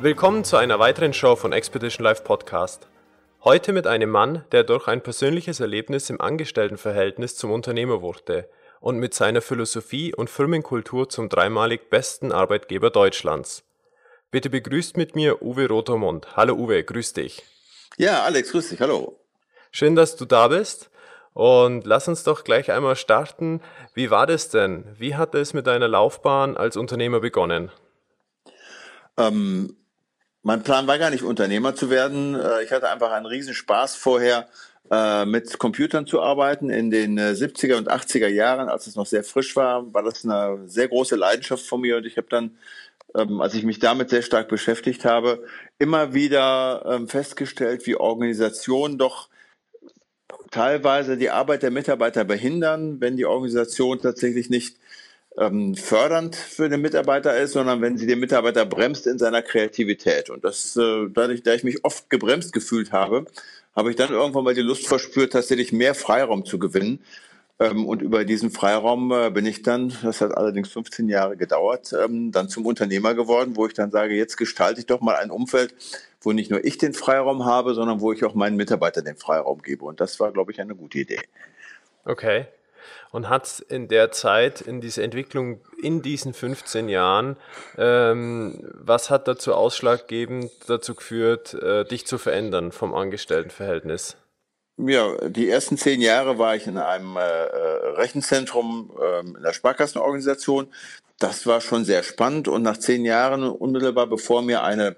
Willkommen zu einer weiteren Show von Expedition Live Podcast. Heute mit einem Mann, der durch ein persönliches Erlebnis im Angestelltenverhältnis zum Unternehmer wurde und mit seiner Philosophie und Firmenkultur zum dreimalig besten Arbeitgeber Deutschlands. Bitte begrüßt mit mir Uwe Rotermund. Hallo Uwe, grüß dich. Ja, Alex, grüß dich, hallo. Schön, dass du da bist. Und lass uns doch gleich einmal starten. Wie war das denn? Wie hat es mit deiner Laufbahn als Unternehmer begonnen? Ähm, mein Plan war gar nicht Unternehmer zu werden. Äh, ich hatte einfach einen Riesenspaß vorher äh, mit Computern zu arbeiten. In den 70er äh, und 80er Jahren, als es noch sehr frisch war, war das eine sehr große Leidenschaft von mir und ich habe dann ähm, als ich mich damit sehr stark beschäftigt habe, immer wieder ähm, festgestellt, wie Organisationen doch teilweise die Arbeit der Mitarbeiter behindern, wenn die Organisation tatsächlich nicht ähm, fördernd für den Mitarbeiter ist, sondern wenn sie den Mitarbeiter bremst in seiner Kreativität. Und das, äh, dadurch, da ich mich oft gebremst gefühlt habe, habe ich dann irgendwann mal die Lust verspürt, tatsächlich mehr Freiraum zu gewinnen. Ähm, und über diesen Freiraum äh, bin ich dann, das hat allerdings 15 Jahre gedauert, ähm, dann zum Unternehmer geworden, wo ich dann sage, jetzt gestalte ich doch mal ein Umfeld, wo nicht nur ich den Freiraum habe, sondern wo ich auch meinen Mitarbeitern den Freiraum gebe. Und das war, glaube ich, eine gute Idee. Okay und hat in der Zeit, in dieser Entwicklung, in diesen 15 Jahren, ähm, was hat dazu ausschlaggebend dazu geführt, äh, dich zu verändern vom Angestelltenverhältnis? Ja, die ersten zehn Jahre war ich in einem äh, äh Rechenzentrum äh, in der Sparkassenorganisation. Das war schon sehr spannend und nach zehn Jahren, unmittelbar bevor mir eine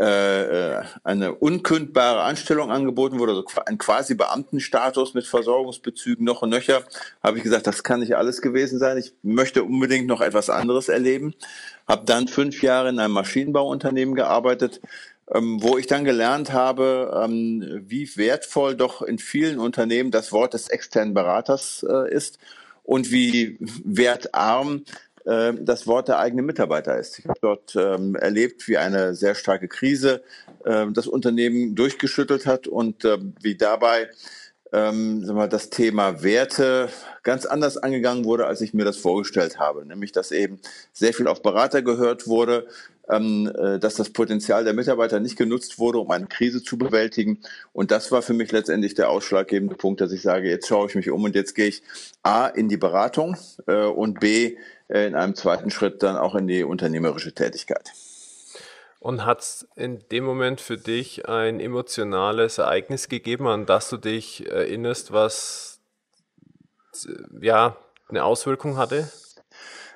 äh, äh, eine unkündbare Anstellung angeboten wurde, also ein quasi Beamtenstatus mit Versorgungsbezügen noch und nöcher, habe ich gesagt, das kann nicht alles gewesen sein. Ich möchte unbedingt noch etwas anderes erleben. Habe dann fünf Jahre in einem Maschinenbauunternehmen gearbeitet, ähm, wo ich dann gelernt habe, ähm, wie wertvoll doch in vielen Unternehmen das Wort des externen Beraters äh, ist und wie wertarm äh, das Wort der eigenen Mitarbeiter ist. Ich habe dort ähm, erlebt, wie eine sehr starke Krise äh, das Unternehmen durchgeschüttelt hat und äh, wie dabei ähm, wir, das Thema Werte ganz anders angegangen wurde, als ich mir das vorgestellt habe. Nämlich, dass eben sehr viel auf Berater gehört wurde, ähm, äh, dass das Potenzial der Mitarbeiter nicht genutzt wurde, um eine Krise zu bewältigen. Und das war für mich letztendlich der ausschlaggebende Punkt, dass ich sage, jetzt schaue ich mich um und jetzt gehe ich A in die Beratung äh, und B in einem zweiten Schritt dann auch in die unternehmerische Tätigkeit. Und hat es in dem Moment für dich ein emotionales Ereignis gegeben, an das du dich erinnerst, was ja eine Auswirkung hatte?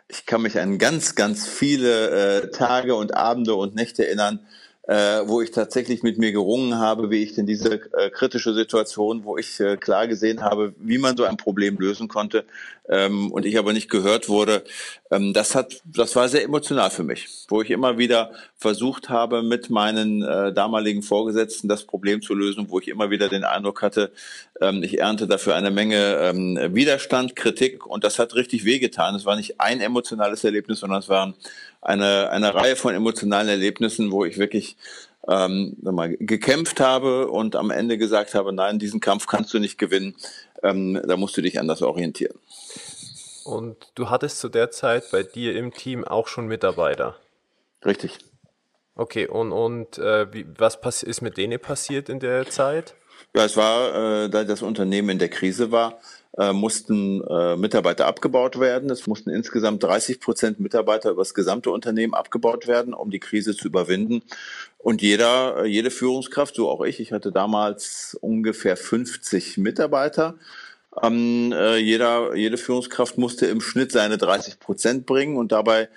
Ich kann mich an ganz, ganz viele äh, Tage und Abende und Nächte erinnern, äh, wo ich tatsächlich mit mir gerungen habe, wie ich denn diese äh, kritische Situation, wo ich äh, klar gesehen habe, wie man so ein Problem lösen konnte ähm, und ich aber nicht gehört wurde, ähm, das hat, das war sehr emotional für mich, wo ich immer wieder versucht habe, mit meinen äh, damaligen Vorgesetzten das Problem zu lösen, wo ich immer wieder den Eindruck hatte, ähm, ich ernte dafür eine Menge ähm, Widerstand, Kritik und das hat richtig wehgetan. Es war nicht ein emotionales Erlebnis, sondern es waren eine, eine Reihe von emotionalen Erlebnissen, wo ich wirklich ähm, mal, gekämpft habe und am Ende gesagt habe, nein, diesen Kampf kannst du nicht gewinnen, ähm, da musst du dich anders orientieren. Und du hattest zu der Zeit bei dir im Team auch schon Mitarbeiter. Richtig. Okay, und, und äh, wie, was ist mit denen passiert in der Zeit? Ja, es war, äh, da das Unternehmen in der Krise war, äh, mussten äh, Mitarbeiter abgebaut werden. Es mussten insgesamt 30 Prozent Mitarbeiter über das gesamte Unternehmen abgebaut werden, um die Krise zu überwinden. Und jeder, äh, jede Führungskraft, so auch ich, ich hatte damals ungefähr 50 Mitarbeiter. Ähm, äh, jeder, jede Führungskraft musste im Schnitt seine 30 Prozent bringen und dabei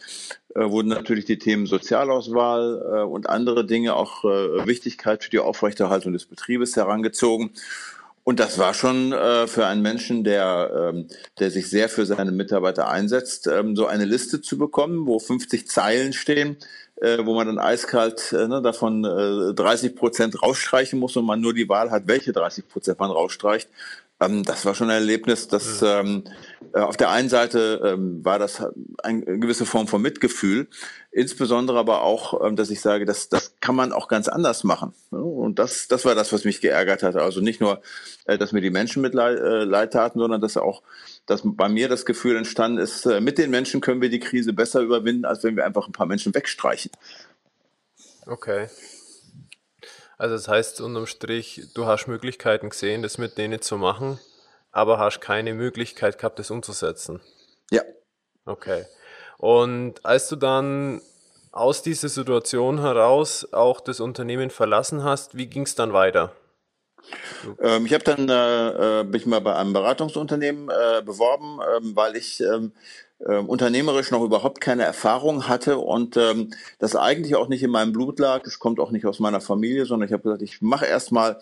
äh, wurden natürlich die Themen Sozialauswahl äh, und andere Dinge, auch äh, Wichtigkeit für die Aufrechterhaltung des Betriebes herangezogen. Und das war schon äh, für einen Menschen, der, ähm, der sich sehr für seine Mitarbeiter einsetzt, ähm, so eine Liste zu bekommen, wo 50 Zeilen stehen, äh, wo man dann eiskalt äh, ne, davon äh, 30 Prozent rausstreichen muss und man nur die Wahl hat, welche 30 Prozent man rausstreicht. Ähm, das war schon ein Erlebnis, dass mhm. ähm, äh, auf der einen Seite ähm, war das eine gewisse Form von Mitgefühl, insbesondere aber auch, ähm, dass ich sage, das, das kann man auch ganz anders machen. Und das, das war das, was mich geärgert hatte. Also nicht nur, äh, dass mir die Menschen mit leid, äh, leid taten, sondern dass auch dass bei mir das Gefühl entstanden ist, äh, mit den Menschen können wir die Krise besser überwinden, als wenn wir einfach ein paar Menschen wegstreichen. Okay. Also das heißt unterm Strich, du hast Möglichkeiten gesehen, das mit denen zu machen, aber hast keine Möglichkeit gehabt, das umzusetzen. Ja. Okay. Und als du dann aus dieser Situation heraus auch das Unternehmen verlassen hast, wie ging es dann weiter? Ähm, ich habe dann äh, mich äh, mal bei einem Beratungsunternehmen äh, beworben, ähm, weil ich äh, unternehmerisch noch überhaupt keine Erfahrung hatte und ähm, das eigentlich auch nicht in meinem Blut lag. Es kommt auch nicht aus meiner Familie, sondern ich habe gesagt, ich mache erstmal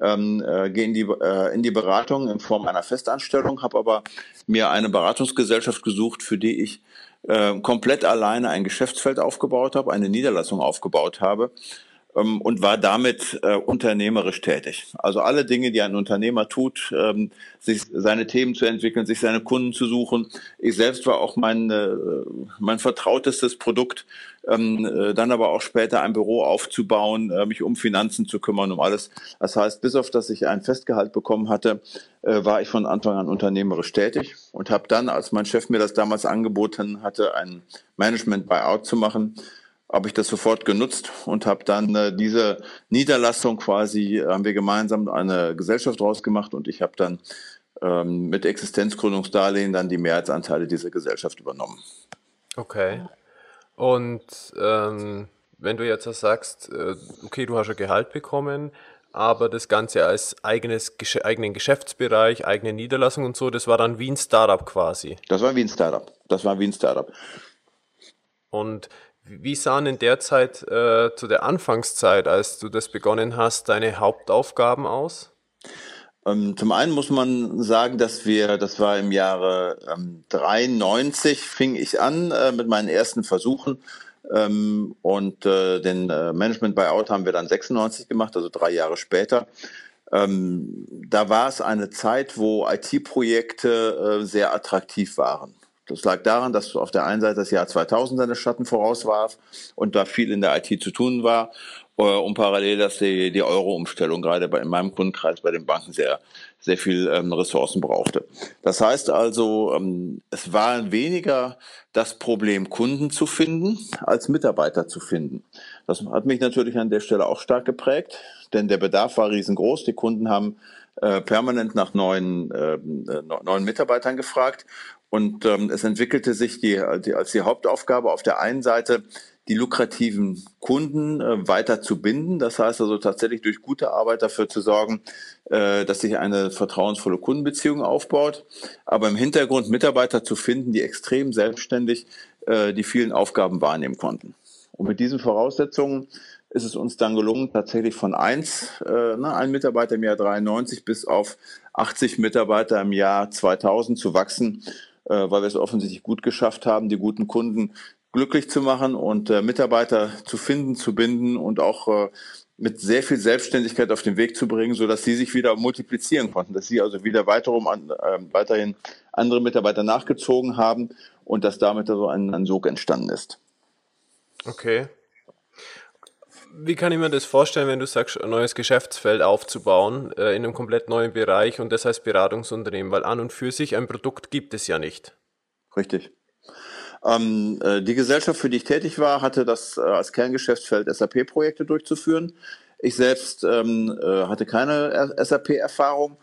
ähm, äh, gehe in die, äh, in die Beratung in Form einer Festanstellung, habe aber mir eine Beratungsgesellschaft gesucht, für die ich äh, komplett alleine ein Geschäftsfeld aufgebaut habe, eine Niederlassung aufgebaut habe ähm, und war damit äh, unternehmerisch tätig. Also alle Dinge, die ein Unternehmer tut, ähm, sich seine Themen zu entwickeln, sich seine Kunden zu suchen. Ich selbst war auch mein, äh, mein vertrautestes Produkt, ähm, äh, dann aber auch später ein Büro aufzubauen, äh, mich um Finanzen zu kümmern, um alles. Das heißt, bis auf dass ich ein Festgehalt bekommen hatte, äh, war ich von Anfang an unternehmerisch tätig und habe dann, als mein Chef mir das damals angeboten hatte, ein Management-Buyout zu machen, habe ich das sofort genutzt und habe dann äh, diese Niederlassung quasi, haben wir gemeinsam eine Gesellschaft rausgemacht und ich habe dann ähm, mit Existenzgründungsdarlehen dann die Mehrheitsanteile dieser Gesellschaft übernommen. Okay. Und ähm, wenn du jetzt sagst, äh, okay, du hast ein Gehalt bekommen, aber das Ganze als eigenes, eigenen Geschäftsbereich, eigene Niederlassung und so, das war dann wie ein Startup quasi. Das war wie ein Startup. Das war wie ein Startup. Und wie sahen in der Zeit äh, zu der Anfangszeit, als du das begonnen hast, deine Hauptaufgaben aus? Ähm, zum einen muss man sagen, dass wir, das war im Jahre ähm, 93, fing ich an äh, mit meinen ersten Versuchen. Ähm, und äh, den äh, Management Buyout haben wir dann 96 gemacht, also drei Jahre später. Ähm, da war es eine Zeit, wo IT-Projekte äh, sehr attraktiv waren. Das lag daran, dass auf der einen Seite das Jahr 2000 seine Schatten vorauswarf und da viel in der IT zu tun war und parallel, dass die, die Euro-Umstellung gerade bei, in meinem Kundenkreis bei den Banken sehr, sehr viel ähm, Ressourcen brauchte. Das heißt also, ähm, es war weniger das Problem, Kunden zu finden, als Mitarbeiter zu finden. Das hat mich natürlich an der Stelle auch stark geprägt, denn der Bedarf war riesengroß. Die Kunden haben äh, permanent nach neuen, äh, neuen Mitarbeitern gefragt und ähm, es entwickelte sich die, die, als die Hauptaufgabe auf der einen Seite, die lukrativen Kunden äh, weiter zu binden. Das heißt also tatsächlich durch gute Arbeit dafür zu sorgen, äh, dass sich eine vertrauensvolle Kundenbeziehung aufbaut. Aber im Hintergrund Mitarbeiter zu finden, die extrem selbstständig äh, die vielen Aufgaben wahrnehmen konnten. Und mit diesen Voraussetzungen ist es uns dann gelungen, tatsächlich von eins, äh, ne, ein Mitarbeiter im Jahr 93 bis auf 80 Mitarbeiter im Jahr 2000 zu wachsen äh, weil wir es offensichtlich gut geschafft haben, die guten Kunden glücklich zu machen und äh, Mitarbeiter zu finden, zu binden und auch äh, mit sehr viel Selbstständigkeit auf den Weg zu bringen, so dass sie sich wieder multiplizieren konnten, dass sie also wieder weiterum an, äh, weiterhin andere Mitarbeiter nachgezogen haben und dass damit also ein, ein Sog entstanden ist. Okay. Wie kann ich mir das vorstellen, wenn du sagst, ein neues Geschäftsfeld aufzubauen äh, in einem komplett neuen Bereich und das heißt Beratungsunternehmen? Weil an und für sich ein Produkt gibt es ja nicht. Richtig. Ähm, äh, die Gesellschaft, für die ich tätig war, hatte das äh, als Kerngeschäftsfeld SAP-Projekte durchzuführen. Ich selbst ähm, äh, hatte keine SAP-Erfahrung,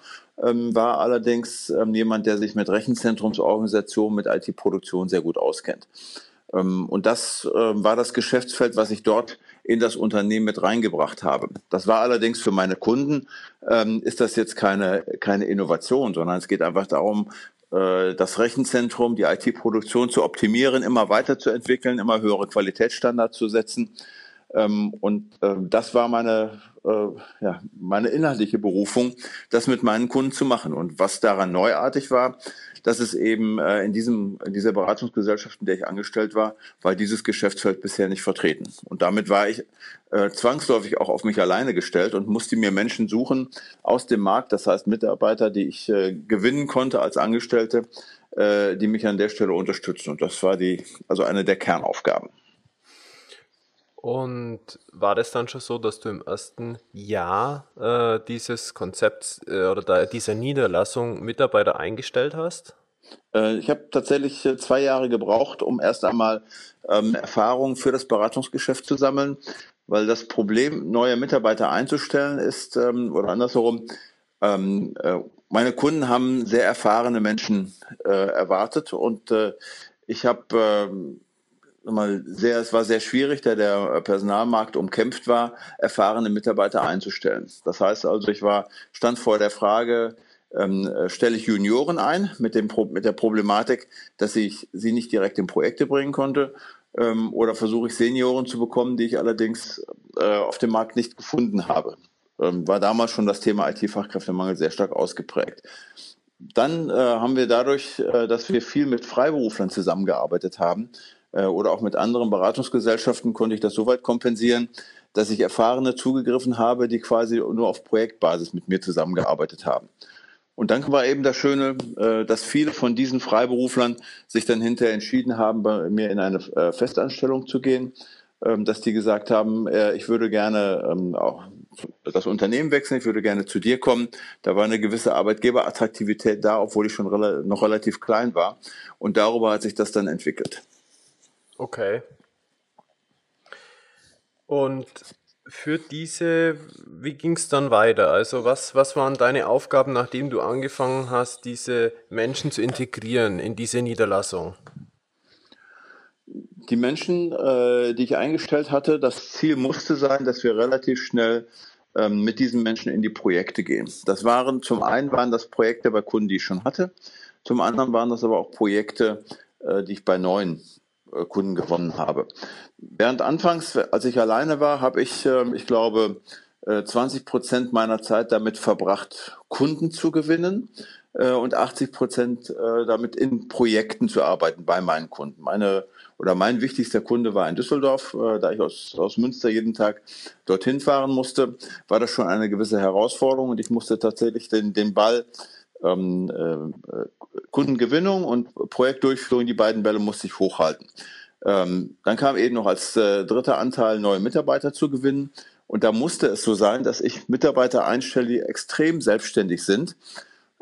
ähm, war allerdings ähm, jemand, der sich mit Rechenzentrumsorganisation, mit IT-Produktion sehr gut auskennt. Ähm, und das ähm, war das Geschäftsfeld, was ich dort in das Unternehmen mit reingebracht habe. Das war allerdings für meine Kunden, ähm, ist das jetzt keine, keine Innovation, sondern es geht einfach darum, das Rechenzentrum, die IT-Produktion zu optimieren, immer weiterzuentwickeln, immer höhere Qualitätsstandards zu setzen Ähm, und äh, das war meine, äh, ja, meine inhaltliche Berufung, das mit meinen Kunden zu machen. Und was daran neuartig war, dass es eben äh, in, diesem, in dieser Beratungsgesellschaft, in der ich angestellt war, war dieses Geschäftsfeld bisher nicht vertreten. Und damit war ich äh, zwangsläufig auch auf mich alleine gestellt und musste mir Menschen suchen aus dem Markt, das heißt Mitarbeiter, die ich äh, gewinnen konnte als Angestellte, äh, die mich an der Stelle unterstützen. Und das war die, also eine der Kernaufgaben. Und war das dann schon so, dass du im ersten Jahr äh, dieses Konzepts äh, oder da, dieser Niederlassung Mitarbeiter eingestellt hast? Äh, ich habe tatsächlich äh, zwei Jahre gebraucht, um erst einmal ähm, Erfahrung für das Beratungsgeschäft zu sammeln, weil das Problem, neue Mitarbeiter einzustellen, ist, ähm, oder andersherum, ähm, äh, meine Kunden haben sehr erfahrene Menschen äh, erwartet und ich habe ähm, mal sehr, es war sehr schwierig, da der Personalmarkt umkämpft war, erfahrene Mitarbeiter einzustellen. Das heißt also, ich war, stand vor der Frage, ähm, stelle ich Junioren ein mit, dem, mit der Problematik, dass ich sie nicht direkt in Projekte bringen konnte, ähm, oder versuche ich Senioren zu bekommen, die ich allerdings äh, auf dem Markt nicht gefunden habe. Ähm, war damals schon das Thema IT-Fachkräftemangel sehr stark ausgeprägt. Dann äh, haben wir dadurch, äh, dass wir viel mit Freiberuflern zusammengearbeitet haben, äh, oder auch mit anderen Beratungsgesellschaften konnte ich das soweit kompensieren, dass ich Erfahrene zugegriffen habe, die quasi nur auf Projektbasis mit mir zusammengearbeitet haben. Und dann war eben das Schöne, äh, dass viele von diesen Freiberuflern sich dann hinterher entschieden haben, bei mir in eine äh, Festanstellung zu gehen, ähm, dass die gesagt haben, ich würde gerne ähm, auch das Unternehmen wechseln, ich würde gerne zu dir kommen. Da war eine gewisse Arbeitgeberattraktivität da, obwohl ich schon noch relativ klein war. Und darüber hat sich das dann entwickelt. Okay. Und für diese, wie ging es dann weiter? Also was, was waren deine Aufgaben, nachdem du angefangen hast, diese Menschen zu integrieren in diese Niederlassung? Die Menschen, äh, die ich eingestellt hatte, das Ziel musste sein, dass wir relativ schnell ähm, mit diesen Menschen in die Projekte gehen. Das waren zum einen waren das Projekte bei Kunden, die ich schon hatte, zum anderen waren das aber auch Projekte, äh, die ich bei neuen Kunden gewonnen habe. Während anfangs, als ich alleine war, habe ich, ähm, ich glaube, 20 äh, Prozent meiner Zeit damit verbracht, Kunden zu gewinnen äh, und 80 Prozent damit in Projekten zu arbeiten bei meinen Kunden. Meine oder mein wichtigster Kunde war in Düsseldorf, da ich aus, aus Münster jeden Tag dorthin fahren musste, war das schon eine gewisse Herausforderung und ich musste tatsächlich den, den Ball ähm, äh, Kundengewinnung und Projektdurchführung, die beiden Bälle musste ich hochhalten. Ähm, dann kam eben noch als äh, dritter Anteil neue Mitarbeiter zu gewinnen. Und da musste es so sein, dass ich Mitarbeiter einstelle, die extrem selbstständig sind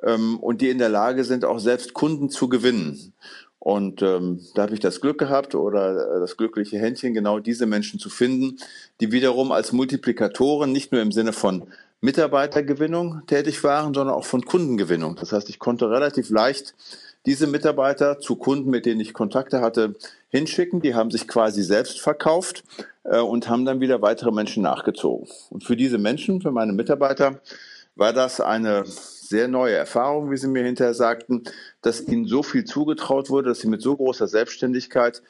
ähm, und die in der Lage sind, auch selbst Kunden zu gewinnen. Und ähm, da habe ich das Glück gehabt oder äh, das glückliche Händchen, genau diese Menschen zu finden, die wiederum als Multiplikatoren nicht nur im Sinne von Mitarbeitergewinnung tätig waren, sondern auch von Kundengewinnung. Das heißt, ich konnte relativ leicht diese Mitarbeiter zu Kunden, mit denen ich Kontakte hatte, hinschicken. Die haben sich quasi selbst verkauft äh, und haben dann wieder weitere Menschen nachgezogen. Und für diese Menschen, für meine Mitarbeiter, war das eine sehr neue Erfahrung, wie sie mir hinterher sagten, dass ihnen so viel zugetraut wurde, dass sie mit so großer Selbstständigkeit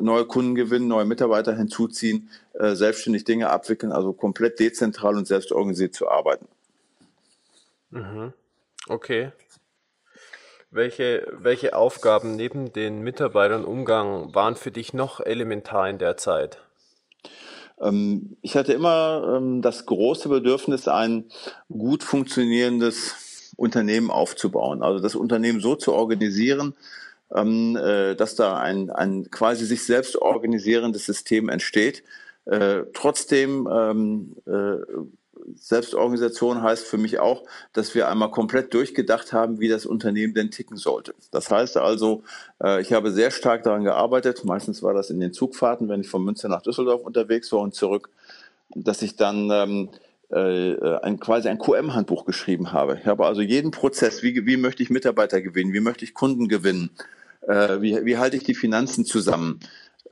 neue Kunden gewinnen, neue Mitarbeiter hinzuziehen, äh, selbstständig Dinge abwickeln, also komplett dezentral und selbstorganisiert zu arbeiten. Mhm. Okay. Welche, welche Aufgaben neben den Mitarbeitern Umgang waren für dich noch elementar in der Zeit? Ähm, ich hatte immer ähm, das große Bedürfnis, ein gut funktionierendes Unternehmen aufzubauen. Also das Unternehmen so zu organisieren, ähm, äh, dass da ein, ein quasi sich selbst organisierendes System entsteht. Äh, trotzdem ähm, äh, Selbstorganisation heißt für mich auch, dass wir einmal komplett durchgedacht haben, wie das Unternehmen denn ticken sollte. Das heißt also, äh, ich habe sehr stark daran gearbeitet, meistens war das in den Zugfahrten, wenn ich von Münster nach Düsseldorf unterwegs war und zurück, dass ich dann ähm, äh, ein, quasi ein QM-Handbuch geschrieben habe. Ich habe also jeden Prozess, wie, wie möchte ich Mitarbeiter gewinnen, wie möchte ich Kunden gewinnen, äh, wie, wie halte ich die Finanzen zusammen,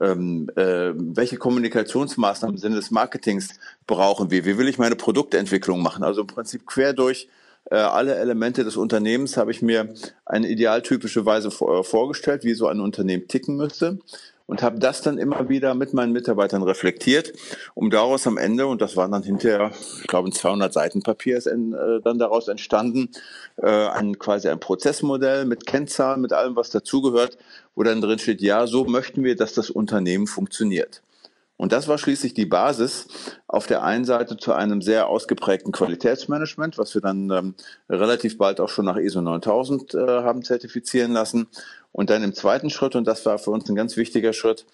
ähm, äh, welche Kommunikationsmaßnahmen im Sinne des Marketings brauchen wir, wie will ich meine Produktentwicklung machen. Also im Prinzip quer durch äh, alle Elemente des Unternehmens habe ich mir eine idealtypische Weise vor, äh, vorgestellt, wie so ein Unternehmen ticken müsste. Und habe das dann immer wieder mit meinen Mitarbeitern reflektiert, um daraus am Ende, und das war dann hinterher, ich glaube, ein 200 Seiten Papier ist äh, dann daraus entstanden, äh, ein, quasi ein Prozessmodell mit Kennzahlen, mit allem, was dazugehört, wo dann drin steht, ja, so möchten wir, dass das Unternehmen funktioniert. Und das war schließlich die Basis auf der einen Seite zu einem sehr ausgeprägten Qualitätsmanagement, was wir dann ähm, relativ bald auch schon nach ISO 9000 äh, haben zertifizieren lassen. Und dann im zweiten Schritt, und das war für uns ein ganz wichtiger Schritt,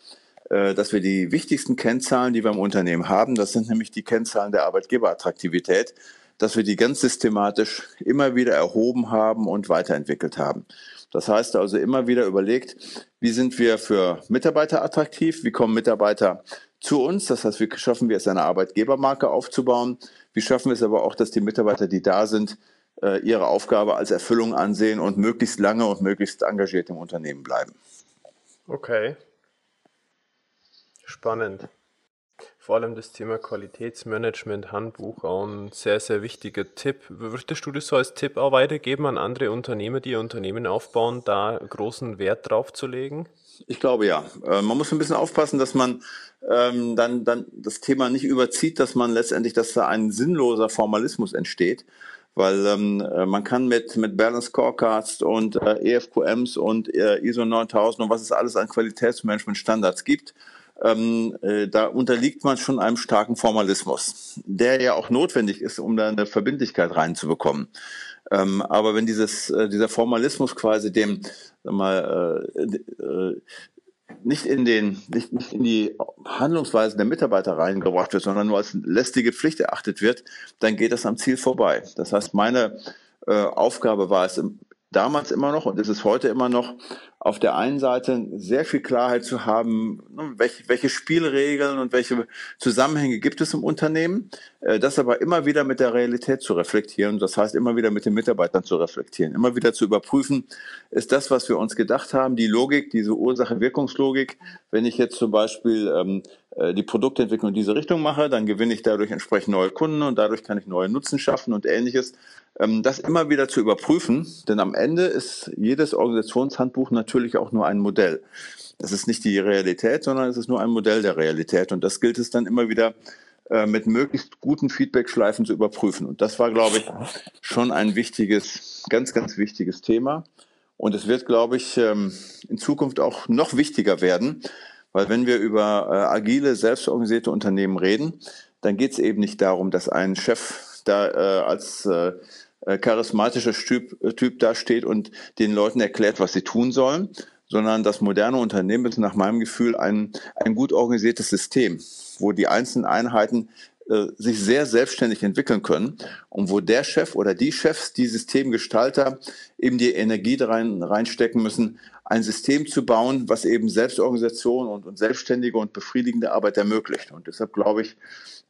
äh, dass wir die wichtigsten Kennzahlen, die wir im Unternehmen haben, das sind nämlich die Kennzahlen der Arbeitgeberattraktivität, dass wir die ganz systematisch immer wieder erhoben haben und weiterentwickelt haben. Das heißt also immer wieder überlegt, wie sind wir für Mitarbeiter attraktiv, wie kommen Mitarbeiter zu uns. Das heißt, wie schaffen wir es, eine Arbeitgebermarke aufzubauen? Wie schaffen wir es aber auch, dass die Mitarbeiter, die da sind, äh, ihre Aufgabe als Erfüllung ansehen und möglichst lange und möglichst engagiert im Unternehmen bleiben. Okay. Spannend. Vor allem das Thema Qualitätsmanagement, Handbuch, auch ein sehr, sehr wichtiger Tipp. Würdest du das so als Tipp auch weitergeben an andere Unternehmer, die ihr Unternehmen aufbauen, da großen Wert drauf zu legen? Ich glaube ja. Äh, man muss ein bisschen aufpassen, dass man ähm, dann, dann das Thema nicht überzieht, dass man letztendlich, dass da ein sinnloser Formalismus entsteht weil ähm, äh, man kann mit, mit Balance Scorecards und äh, EFQMs und äh, ISO 9000 und was es alles an Qualitätsmanagement-Standards gibt, ähm, äh, da unterliegt man schon einem starken Formalismus, der ja auch notwendig ist, um da eine Verbindlichkeit reinzubekommen. Ähm, aber wenn dieses, äh, dieser Formalismus quasi dem sag mal, äh, äh, nicht in den, nicht, nicht in die Handlungsweisen der Mitarbeiter reingebracht wird, sondern nur als lästige Pflicht erachtet wird, dann geht das am Ziel vorbei. Das heißt, meine äh, Aufgabe war es damals immer noch und ist es heute immer noch, auf der einen Seite sehr viel Klarheit zu haben, ne, welche, welche Spielregeln und welche Zusammenhänge gibt es im Unternehmen, äh, das aber immer wieder mit der Realität zu reflektieren. Das heißt, immer wieder mit den Mitarbeitern zu reflektieren, immer wieder zu überprüfen, ist das, was wir uns gedacht haben, die Logik, diese Ursache-Wirkungslogik, wenn ich jetzt zum Beispiel ähm, äh, die Produktentwicklung in diese Richtung mache, dann gewinne ich dadurch entsprechend neue Kunden und dadurch kann ich neue Nutzen schaffen und ähnliches. Ähm, das immer wieder zu überprüfen, denn am Ende ist jedes Organisationshandbuch natürlich auch nur ein Modell. Es ist nicht die Realität, sondern es ist nur ein Modell der Realität und das gilt es dann immer wieder äh, mit möglichst guten Feedback-Schleifen zu überprüfen. Und das war, glaube ich, schon ein wichtiges, ganz, ganz wichtiges Thema. Und es wird, glaube ich, ähm, in Zukunft auch noch wichtiger werden, weil wenn wir über äh, agile, selbstorganisierte Unternehmen reden, dann geht es eben nicht darum, dass ein Chef da äh, als charismatischer Typ, äh, typ da steht und den Leuten erklärt, was sie tun sollen, sondern das moderne Unternehmen ist nach meinem Gefühl ein, ein gut organisiertes System, wo die einzelnen Einheiten äh, sich sehr selbstständig entwickeln können und wo der Chef oder die Chefs, die Systemgestalter eben die Energie rein, reinstecken müssen, ein System zu bauen, was eben Selbstorganisation und, und selbstständige und befriedigende Arbeit ermöglicht. Und deshalb glaube ich,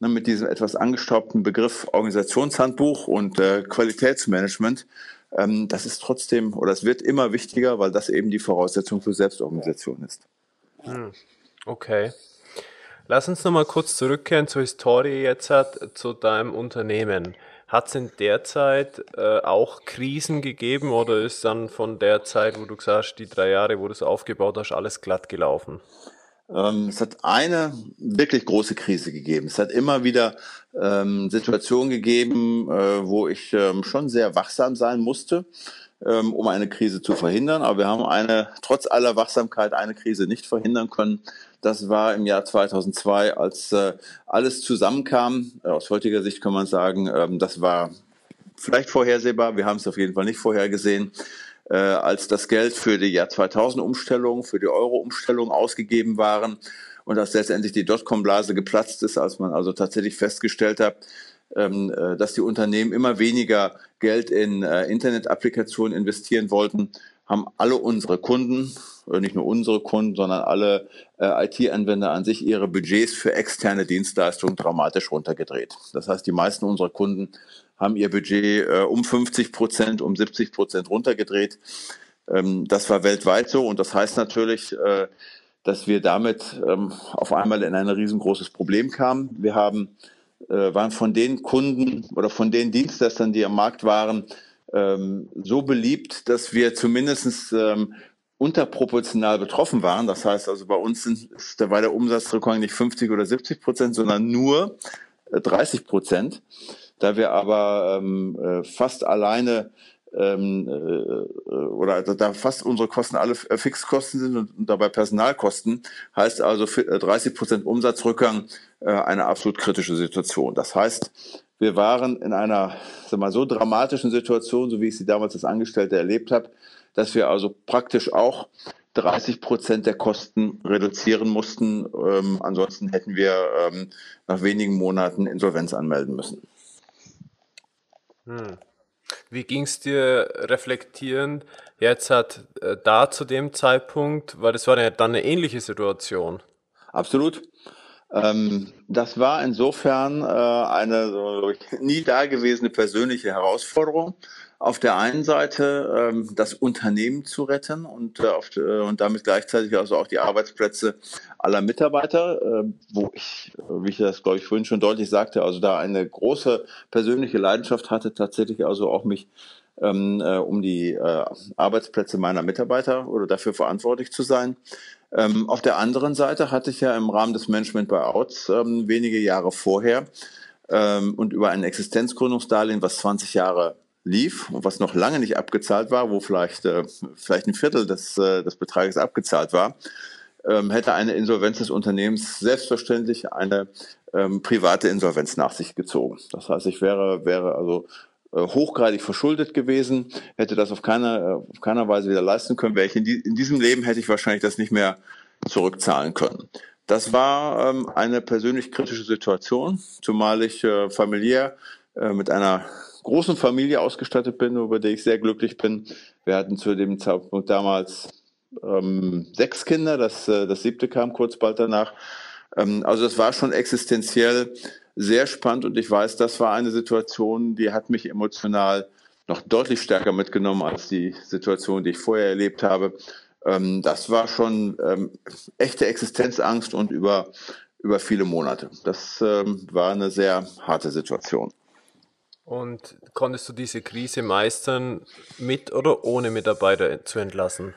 ne, mit diesem etwas angestaubten Begriff Organisationshandbuch und äh, Qualitätsmanagement, ähm, das ist trotzdem oder es wird immer wichtiger, weil das eben die Voraussetzung für Selbstorganisation ist. Hm. Okay. Lass uns nochmal kurz zurückkehren zur Historie jetzt hat, zu deinem Unternehmen. Hat es in der Zeit äh, auch Krisen gegeben oder ist dann von der Zeit, wo du sagst, die drei Jahre, wo du es aufgebaut hast, alles glatt gelaufen? Ähm, es hat eine wirklich große Krise gegeben. Es hat immer wieder ähm, Situationen gegeben, äh, wo ich ähm, schon sehr wachsam sein musste, ähm, um eine Krise zu verhindern. Aber wir haben eine, trotz aller Wachsamkeit, eine Krise nicht verhindern können. Das war im Jahr 2002, als äh, alles zusammenkam. Aus heutiger Sicht kann man sagen, ähm, das war vielleicht vorhersehbar. Wir haben es auf jeden Fall nicht vorhergesehen äh, als das Geld für die Jahr 2000 Umstellung, für die Euro-Umstellung ausgegeben waren und dass letztendlich die Dotcom-Blase geplatzt ist, als man also tatsächlich festgestellt hat, ähm, äh, dass die Unternehmen immer weniger Geld in äh, Internet-Applikationen investieren wollten, haben alle unsere Kunden, nicht nur unsere Kunden, sondern alle äh, IT-Anwender an sich ihre Budgets für externe Dienstleistungen dramatisch runtergedreht. Das heißt, die meisten unserer Kunden haben ihr Budget äh, um 50 Prozent, um 70 Prozent runtergedreht. Ähm, das war weltweit so und das heißt natürlich, äh, dass wir damit ähm, auf einmal in ein riesengroßes Problem kamen. Wir haben, äh, waren von den Kunden oder von den Dienstleistern, die am Markt waren, ähm, so beliebt, dass wir zumindest ähm, unterproportional betroffen waren. Das heißt also, bei uns sind, da war der Umsatzrückgang nicht 50 oder 70 Prozent, sondern nur 30 äh, Prozent. Da wir aber ähm, äh, fast alleine ähm, äh, oder da fast unsere Kosten alle Fixkosten sind und, dabei Personalkosten, heißt also 30 Prozent Umsatzrückgang äh, eine absolut kritische Situation. Das heißt, wir waren in einer sag mal, so dramatischen Situation, so wie ich sie damals als Angestellter erlebt habe, dass wir also praktisch auch 30 Prozent der Kosten reduzieren mussten. Ähm, ansonsten hätten wir ähm, nach wenigen Monaten Insolvenz anmelden müssen. Hm. Wie ging es dir reflektierend jetzt hat äh, da zu dem Zeitpunkt, weil das war ja dann eine ähnliche Situation? Absolut. Ähm, das war insofern äh, eine so, nie dagewesene persönliche Herausforderung auf der einen Seite ähm, das Unternehmen zu retten und, äh, auf, äh, und damit gleichzeitig also auch die Arbeitsplätze aller Mitarbeiter, äh, wo ich, wie ich das glaube ich vorhin schon deutlich sagte, also da eine große persönliche Leidenschaft hatte, tatsächlich also auch mich ähm, äh, um die äh, Arbeitsplätze meiner Mitarbeiter oder dafür verantwortlich zu sein. Ähm, auf der anderen Seite hatte ich ja im Rahmen des Management Buyouts ähm, wenige Jahre vorher ähm, und über ein Existenzgründungsdarlehen, was 20 Jahre lief und was noch lange nicht abgezahlt war, wo vielleicht, äh, vielleicht ein Viertel des, äh, des Betrages abgezahlt war, ähm, hätte eine Insolvenz des Unternehmens selbstverständlich eine ähm, private Insolvenz nach sich gezogen. Das heißt, ich wäre, wäre also hochgradig verschuldet gewesen, hätte das auf keiner, äh, auf keiner Weise wieder leisten können. Wäre ich in, die, in diesem Leben hätte ich wahrscheinlich das nicht mehr zurückzahlen können. Das war ähm, eine persönlich kritische Situation, zumal ich äh, familiär äh, mit einer großen Familie ausgestattet bin, über die ich sehr glücklich bin. Wir hatten zu dem Zeitpunkt damals ähm, sechs Kinder, das, äh, das siebte kam kurz bald danach. Ähm, also das war schon existenziell sehr spannend und ich weiß, das war eine Situation, die hat mich emotional noch deutlich stärker mitgenommen als die Situation, die ich vorher erlebt habe. Ähm, das war schon ähm, echte Existenzangst und über, über viele Monate. Das ähm, war eine sehr harte Situation. Und konntest du diese Krise meistern, mit oder ohne Mitarbeiter zu entlassen?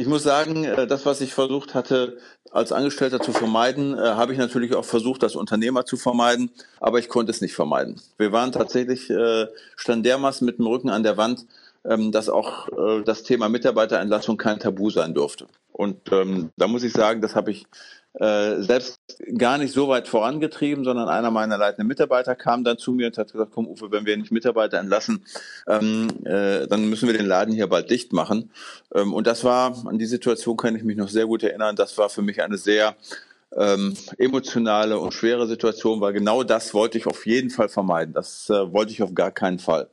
Ich muss sagen, äh, das, was ich versucht hatte, als Angestellter zu vermeiden, äh, habe ich natürlich auch versucht, als Unternehmer zu vermeiden, aber ich konnte es nicht vermeiden. Wir waren tatsächlich, äh, stand dermaßen mit dem Rücken an der Wand, ähm, dass auch das Thema Mitarbeiterentlassung kein Tabu sein durfte. Und ähm, da muss ich sagen, das habe ich äh, selbst gar nicht so weit vorangetrieben, sondern einer meiner leitenden Mitarbeiter kam dann zu mir und hat gesagt, komm Uwe, wenn wir nicht Mitarbeiter entlassen, ähm, äh, dann müssen wir den Laden hier bald dicht machen. Ähm, und das war, an die Situation kann ich mich noch sehr gut erinnern, das war für mich eine sehr ähm, emotionale und schwere Situation, weil genau das wollte ich auf jeden Fall vermeiden. Das äh, wollte ich auf gar keinen Fall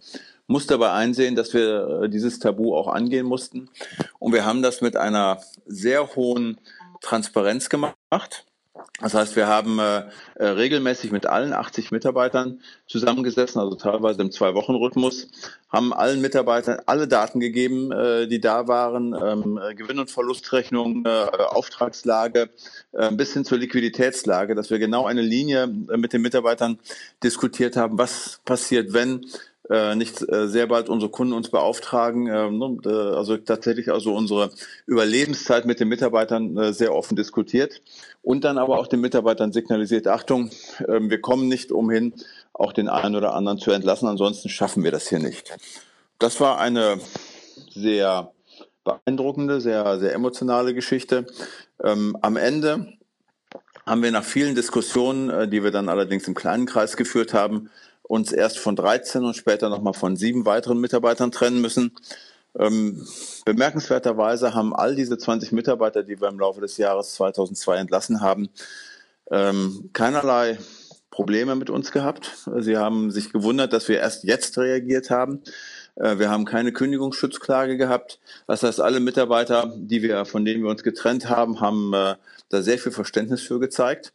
musste aber einsehen, dass wir äh, dieses Tabu auch angehen mussten. Und wir haben das mit einer sehr hohen Transparenz gemacht. Das heißt, wir haben äh, äh, regelmäßig mit allen 80 Mitarbeitern zusammengesessen, also teilweise im Zwei-Wochen-Rhythmus, haben allen Mitarbeitern alle Daten gegeben, äh, die da waren, ähm, äh, Gewinn- und Verlustrechnung, Auftragslage, bis hin zur Liquiditätslage, dass wir genau eine Linie mit den Mitarbeitern diskutiert haben, was passiert, wenn äh, nicht äh, sehr bald unsere Kunden uns beauftragen, äh, ne, also tatsächlich also unsere Überlebenszeit mit den Mitarbeitern äh, sehr offen diskutiert und dann aber auch den Mitarbeitern signalisiert, Achtung, äh, wir kommen nicht umhin, auch den einen oder anderen zu entlassen, ansonsten schaffen wir das hier nicht. Das war eine sehr beeindruckende, sehr, sehr emotionale Geschichte. Ähm, am Ende haben wir nach vielen Diskussionen, die wir dann allerdings im kleinen Kreis geführt haben, uns erst von 13 und später nochmal von sieben weiteren Mitarbeitern trennen müssen. Ähm, bemerkenswerterweise haben all diese 20 Mitarbeiter, die wir im Laufe des Jahres 2002 entlassen haben, ähm, keinerlei Probleme mit uns gehabt. Sie haben sich gewundert, dass wir erst jetzt reagiert haben. Äh, wir haben keine Kündigungsschutzklage gehabt. Das heißt, alle Mitarbeiter, die wir, von denen wir uns getrennt haben, haben äh, da sehr viel Verständnis für gezeigt.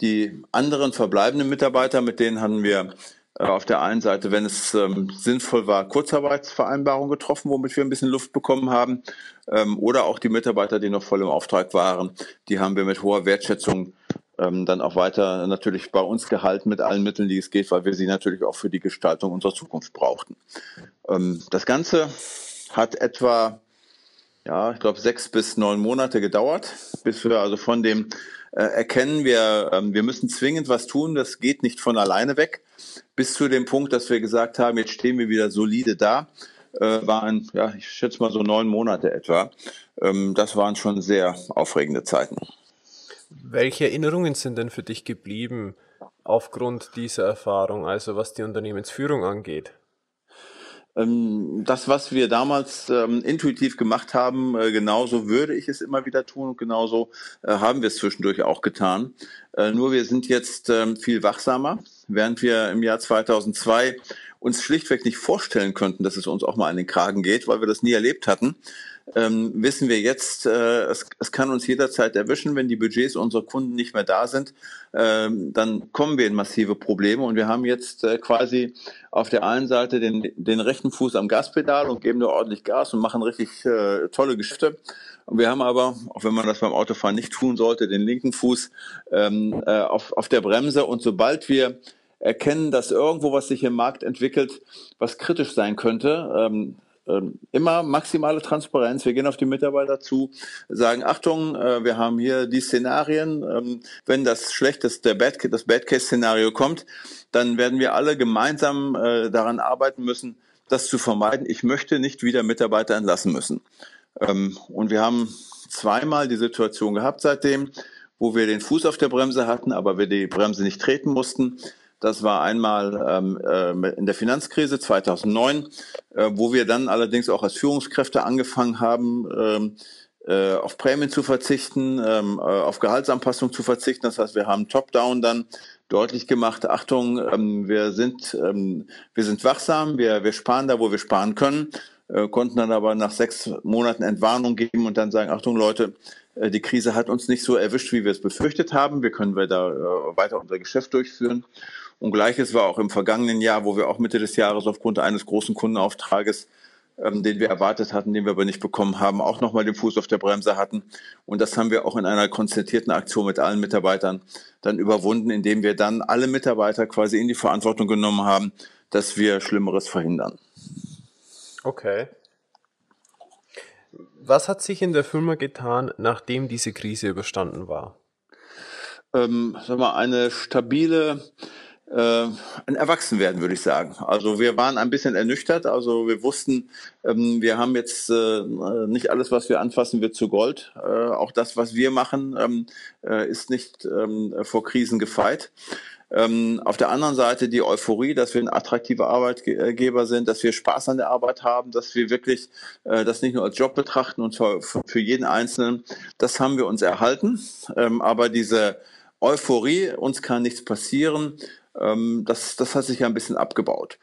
Die anderen verbleibenden Mitarbeiter, mit denen haben wir auf der einen Seite, wenn es ähm, sinnvoll war, Kurzarbeitsvereinbarungen getroffen, womit wir ein bisschen Luft bekommen haben. Ähm, oder auch die Mitarbeiter, die noch voll im Auftrag waren, die haben wir mit hoher Wertschätzung ähm, dann auch weiter natürlich bei uns gehalten mit allen Mitteln, die es geht, weil wir sie natürlich auch für die Gestaltung unserer Zukunft brauchten. Ähm, das Ganze hat etwa ja, ich glaube, sechs bis neun Monate gedauert, bis wir also von dem äh, erkennen, wir, ähm, wir müssen zwingend was tun, das geht nicht von alleine weg, bis zu dem Punkt, dass wir gesagt haben, jetzt stehen wir wieder solide da, äh, waren, ja, ich schätze mal so neun Monate etwa. Ähm, das waren schon sehr aufregende Zeiten. Welche Erinnerungen sind denn für dich geblieben aufgrund dieser Erfahrung, also was die Unternehmensführung angeht? Ähm, das, was wir damals ähm, intuitiv gemacht haben, äh, genauso würde ich es immer wieder tun und genauso äh, haben wir es zwischendurch auch getan. Äh, nur wir sind jetzt ähm, viel wachsamer, während wir im Jahr 2002 uns schlichtweg nicht vorstellen könnten, dass es uns auch mal an den Kragen geht, weil wir das nie erlebt hatten ähm, wissen wir jetzt, äh, es, es kann uns jederzeit erwischen, wenn die Budgets unserer Kunden nicht mehr da sind, ähm, dann kommen wir in massive Probleme und wir haben jetzt äh, quasi auf der einen Seite den, den rechten Fuß am Gaspedal und geben nur ordentlich Gas und machen richtig äh, tolle Geschäfte. Und wir haben aber, auch wenn man das beim Autofahren nicht tun sollte, den linken Fuß ähm, äh, auf, auf der Bremse und sobald wir erkennen, dass irgendwo was sich im Markt entwickelt, was kritisch sein könnte, ähm, immer maximale Transparenz. Wir gehen auf die Mitarbeiter zu, sagen, Achtung, äh, wir haben hier die Szenarien. Ähm, wenn das schlechteste, Bad, das Bad Case Szenario kommt, dann werden wir alle gemeinsam äh, daran arbeiten müssen, das zu vermeiden. Ich möchte nicht wieder Mitarbeiter entlassen müssen. Ähm, und wir haben zweimal die Situation gehabt seitdem, wo wir den Fuß auf der Bremse hatten, aber wir die Bremse nicht treten mussten. Das war einmal ähm, äh, in der Finanzkrise 2009, äh, wo wir dann allerdings auch als Führungskräfte angefangen haben, ähm, äh, auf Prämien zu verzichten, ähm, äh, auf Gehaltsanpassung zu verzichten. Das heißt, wir haben top-down dann deutlich gemacht, Achtung, ähm, wir sind, ähm, wir sind wachsam, wir, wir sparen da, wo wir sparen können, äh, konnten dann aber nach sechs Monaten Entwarnung geben und dann sagen, Achtung Leute, äh, die Krise hat uns nicht so erwischt, wie wir es befürchtet haben. Wir können weiter, äh, weiter unser Geschäft durchführen. Und gleiches war auch im vergangenen Jahr, wo wir auch Mitte des Jahres aufgrund eines großen Kundenauftrages, ähm, den wir erwartet hatten, den wir aber nicht bekommen haben, auch nochmal den Fuß auf der Bremse hatten. Und das haben wir auch in einer konzertierten Aktion mit allen Mitarbeitern dann überwunden, indem wir dann alle Mitarbeiter quasi in die Verantwortung genommen haben, dass wir Schlimmeres verhindern. Okay. Was hat sich in der Firma getan, nachdem diese Krise überstanden war? Ähm, sag mal, eine stabile ein Erwachsenwerden, würde ich sagen. Also wir waren ein bisschen ernüchtert. Also wir wussten, ähm, wir haben jetzt äh, nicht alles, was wir anfassen, wird zu Gold. Äh, auch das, was wir machen, ähm, äh, ist nicht ähm, vor Krisen gefeit. Auf der anderen Seite die Euphorie, dass wir ein attraktiver Arbeitgeber sind, dass wir Spaß an der Arbeit haben, dass wir wirklich äh, das nicht nur als Job betrachten und für jeden Einzelnen, das haben wir uns erhalten. Aber diese Euphorie, uns kann nichts passieren, ähm, das, das hat sich ja ein bisschen abgebaut.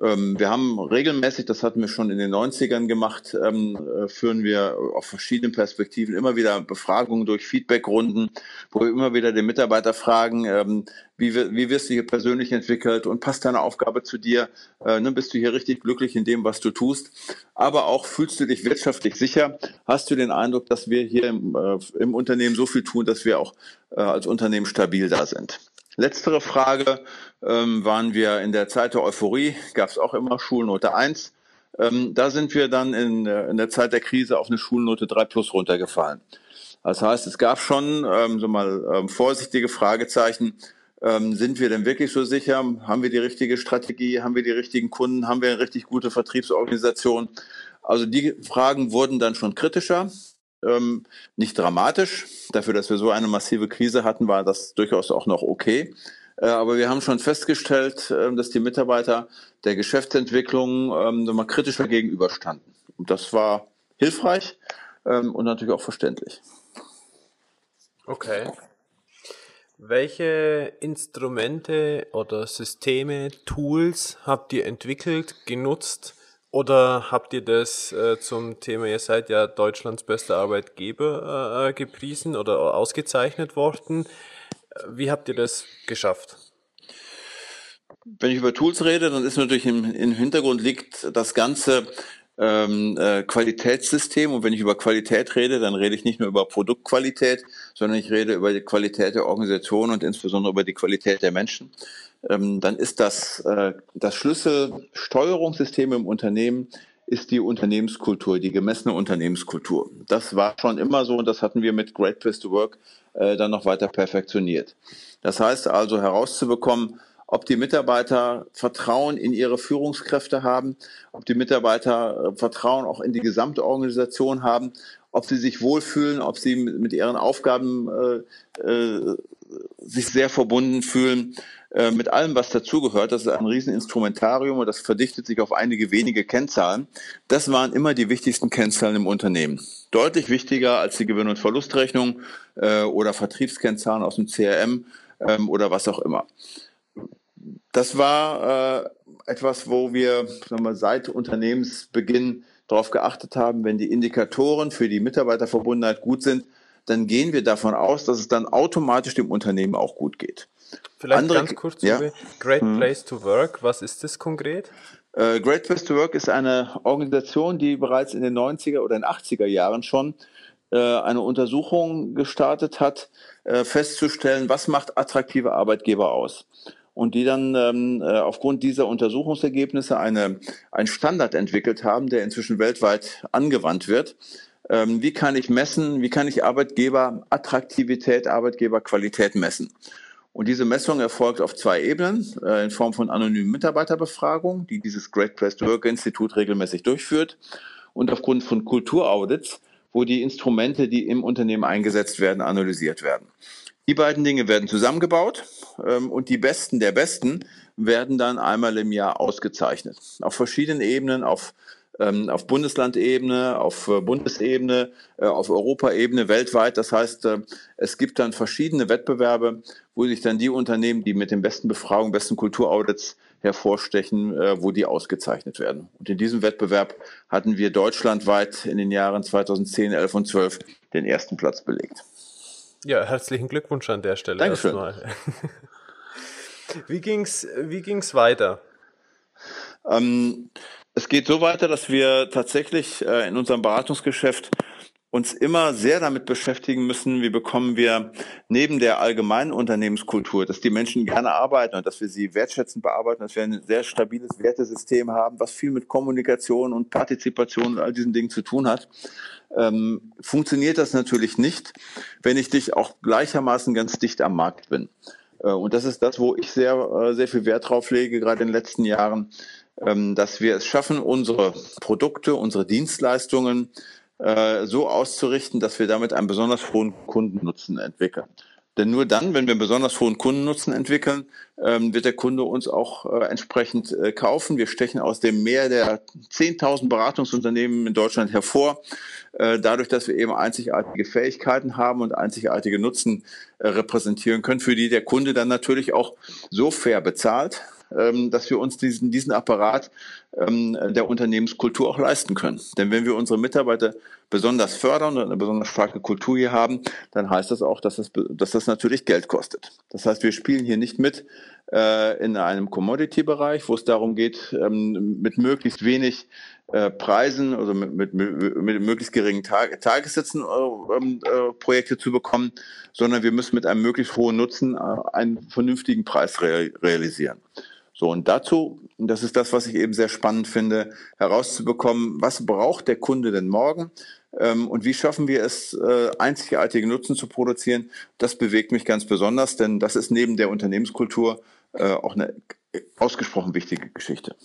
Ähm, wir haben regelmäßig, das hatten wir schon in den 90ern gemacht, ähm, äh, führen wir auf verschiedenen Perspektiven immer wieder Befragungen durch Feedbackrunden, wo wir immer wieder den Mitarbeiter fragen, ähm, wie, wie wirst du hier persönlich entwickelt und passt deine Aufgabe zu dir? Äh, ne, bist du hier richtig glücklich in dem, was du tust? Aber auch fühlst du dich wirtschaftlich sicher? Hast du den Eindruck, dass wir hier im, äh, im Unternehmen so viel tun, dass wir auch äh, als Unternehmen stabil da sind? Letztere Frage ähm, waren wir in der Zeit der Euphorie, gab es auch immer Schulnote 1. Ähm, da sind wir dann in, in, der Zeit der Krise auf eine Schulnote 3 plus runtergefallen. Das heißt, es gab schon ähm, so mal ähm, vorsichtige Fragezeichen. Ähm, sind wir denn wirklich so sicher? Haben wir die richtige Strategie? Haben wir die richtigen Kunden? Haben wir eine richtig gute Vertriebsorganisation? Also die Fragen wurden dann schon kritischer. Ähm, nicht dramatisch. Dafür, dass wir so eine massive Krise hatten, war das durchaus auch noch okay. Äh, aber wir haben schon festgestellt, äh, dass die Mitarbeiter der Geschäftsentwicklung ähm, mal kritischer gegenüberstanden. Und das war hilfreich ähm, und natürlich auch verständlich. Okay. Welche Instrumente oder Systeme, Tools habt ihr entwickelt, genutzt, oder habt ihr das äh, zum Thema, ihr seid ja Deutschlands bester Arbeitgeber äh, äh gepriesen oder ausgezeichnet worden? Wie habt ihr das geschafft? Wenn ich über Tools rede, dann ist natürlich im, im Hintergrund liegt das ganze ähm, äh, Qualitätssystem. Und wenn ich über Qualität rede, dann rede ich nicht nur über Produktqualität, sondern ich rede über die Qualität der Organisation und insbesondere über die Qualität der Menschen ähm, dann ist das, äh, das Schlüsselsteuerungssystem im Unternehmen ist die Unternehmenskultur, die gemessene Unternehmenskultur. Das war schon immer so und das hatten wir mit Great Place to Work äh, dann noch weiter perfektioniert. Das heißt also herauszubekommen, ob die Mitarbeiter Vertrauen in ihre Führungskräfte haben, ob die Mitarbeiter äh, Vertrauen auch in die gesamte Organisation haben, ob sie sich wohlfühlen, ob sie mit ihren Aufgaben äh, äh, sich sehr verbunden fühlen äh, mit allem, was dazugehört. Das ist ein Rieseninstrumentarium und das verdichtet sich auf einige wenige Kennzahlen. Das waren immer die wichtigsten Kennzahlen im Unternehmen. Deutlich wichtiger als die Gewinn- und Verlustrechnung äh, oder Vertriebskennzahlen aus dem CRM ähm, oder was auch immer das war äh, etwas, wo wir sagen wir, seit Unternehmensbeginn darauf geachtet haben, wenn die Indikatoren für die Mitarbeiterverbundenheit gut sind, dann gehen wir davon aus, dass es dann automatisch dem Unternehmen auch gut geht. Vielleicht Andere, ganz kurz, ja? Great hm. Place to Work, was ist das konkret? Äh, Great Place to Work ist eine Organisation, die bereits in den 90er oder in den 80er Jahren schon äh, eine Untersuchung gestartet hat, äh, festzustellen, was macht attraktive Arbeitgeber aus und die dann ähm, äh, aufgrund dieser Untersuchungsergebnisse eine, einen Standard entwickelt haben, der inzwischen weltweit angewandt wird. Ähm, wie kann ich messen, wie kann ich Arbeitgeberattraktivität, Arbeitgeberqualität messen? Und diese Messung erfolgt auf zwei Ebenen, äh, in Form von anonymen Mitarbeiterbefragungen, die dieses Great Place to Work Institut regelmäßig durchführt, und aufgrund von Kulturaudits, wo die Instrumente, die im Unternehmen eingesetzt werden, analysiert werden. Die beiden Dinge werden zusammengebaut ähm, und die Besten der Besten werden dann einmal im Jahr ausgezeichnet. Auf verschiedenen Ebenen, auf, ähm, auf Bundeslandebene, auf äh, Bundesebene, äh, auf Europaebene, weltweit. Das heißt, äh, es gibt dann verschiedene Wettbewerbe, wo sich dann die Unternehmen, die mit den besten Befragungen, besten Kulturaudits hervorstechen, äh, wo die ausgezeichnet werden. Und in diesem Wettbewerb hatten wir deutschlandweit in den Jahren 2010, 11 und 12 den ersten Platz belegt. Ja, herzlichen Glückwunsch an der Stelle Dankeschön. erstmal. wie ging's, wie ging's weiter? Ähm, es geht so weiter, dass wir tatsächlich äh, in unserem Beratungsgeschäft uns immer sehr damit beschäftigen müssen, wie bekommen wir neben der allgemeinen Unternehmenskultur, dass die Menschen gerne arbeiten und dass wir sie wertschätzend bearbeiten, dass wir ein sehr stabiles Wertesystem haben, was viel mit Kommunikation und Partizipation und all diesen Dingen zu tun hat, ähm, funktioniert das natürlich nicht, wenn ich dich auch gleichermaßen ganz dicht am Markt bin. Äh, und das ist das, wo ich sehr, äh, sehr viel Wert drauf lege, gerade in den letzten Jahren, dass wir es schaffen, unsere Produkte, unsere Dienstleistungen äh, so auszurichten, dass wir damit einen besonders hohen Kundennutzen entwickeln. Denn nur dann, wenn wir einen besonders hohen Kundennutzen entwickeln, ähm, wird der Kunde uns auch äh, entsprechend äh, kaufen. Wir stechen aus dem Meer der 10.000 Beratungsunternehmen in Deutschland hervor, dadurch, dass wir eben einzigartige Fähigkeiten haben und einzigartige Nutzen repräsentieren können, für die der Kunde dann natürlich auch so fair bezahlt, ähm, dass wir uns diesen, diesen Apparat ähm, der Unternehmenskultur auch leisten können. Denn wenn wir unsere Mitarbeiter besonders fördern und eine besonders starke Kultur hier haben, dann heißt das auch, dass das, dass das natürlich Geld kostet. Das heißt, wir spielen hier nicht mit äh, in einem Commodity-Bereich, wo es darum geht, ähm, mit möglichst wenig äh, Preisen, also mit, mit, mit, möglichst geringen Tag, Tagessätzen äh, ähm, äh, Projekte zu bekommen, sondern wir müssen mit einem möglichst hohen Nutzen einen vernünftigen Preis re realisieren. So, und dazu, und das ist das, was ich eben sehr spannend finde, herauszubekommen, was braucht der Kunde denn morgen? Ähm, und wie schaffen wir es, äh, einzigartige Nutzen zu produzieren? Das bewegt mich ganz besonders, denn das ist neben der Unternehmenskultur äh, auch eine ausgesprochen wichtige Geschichte.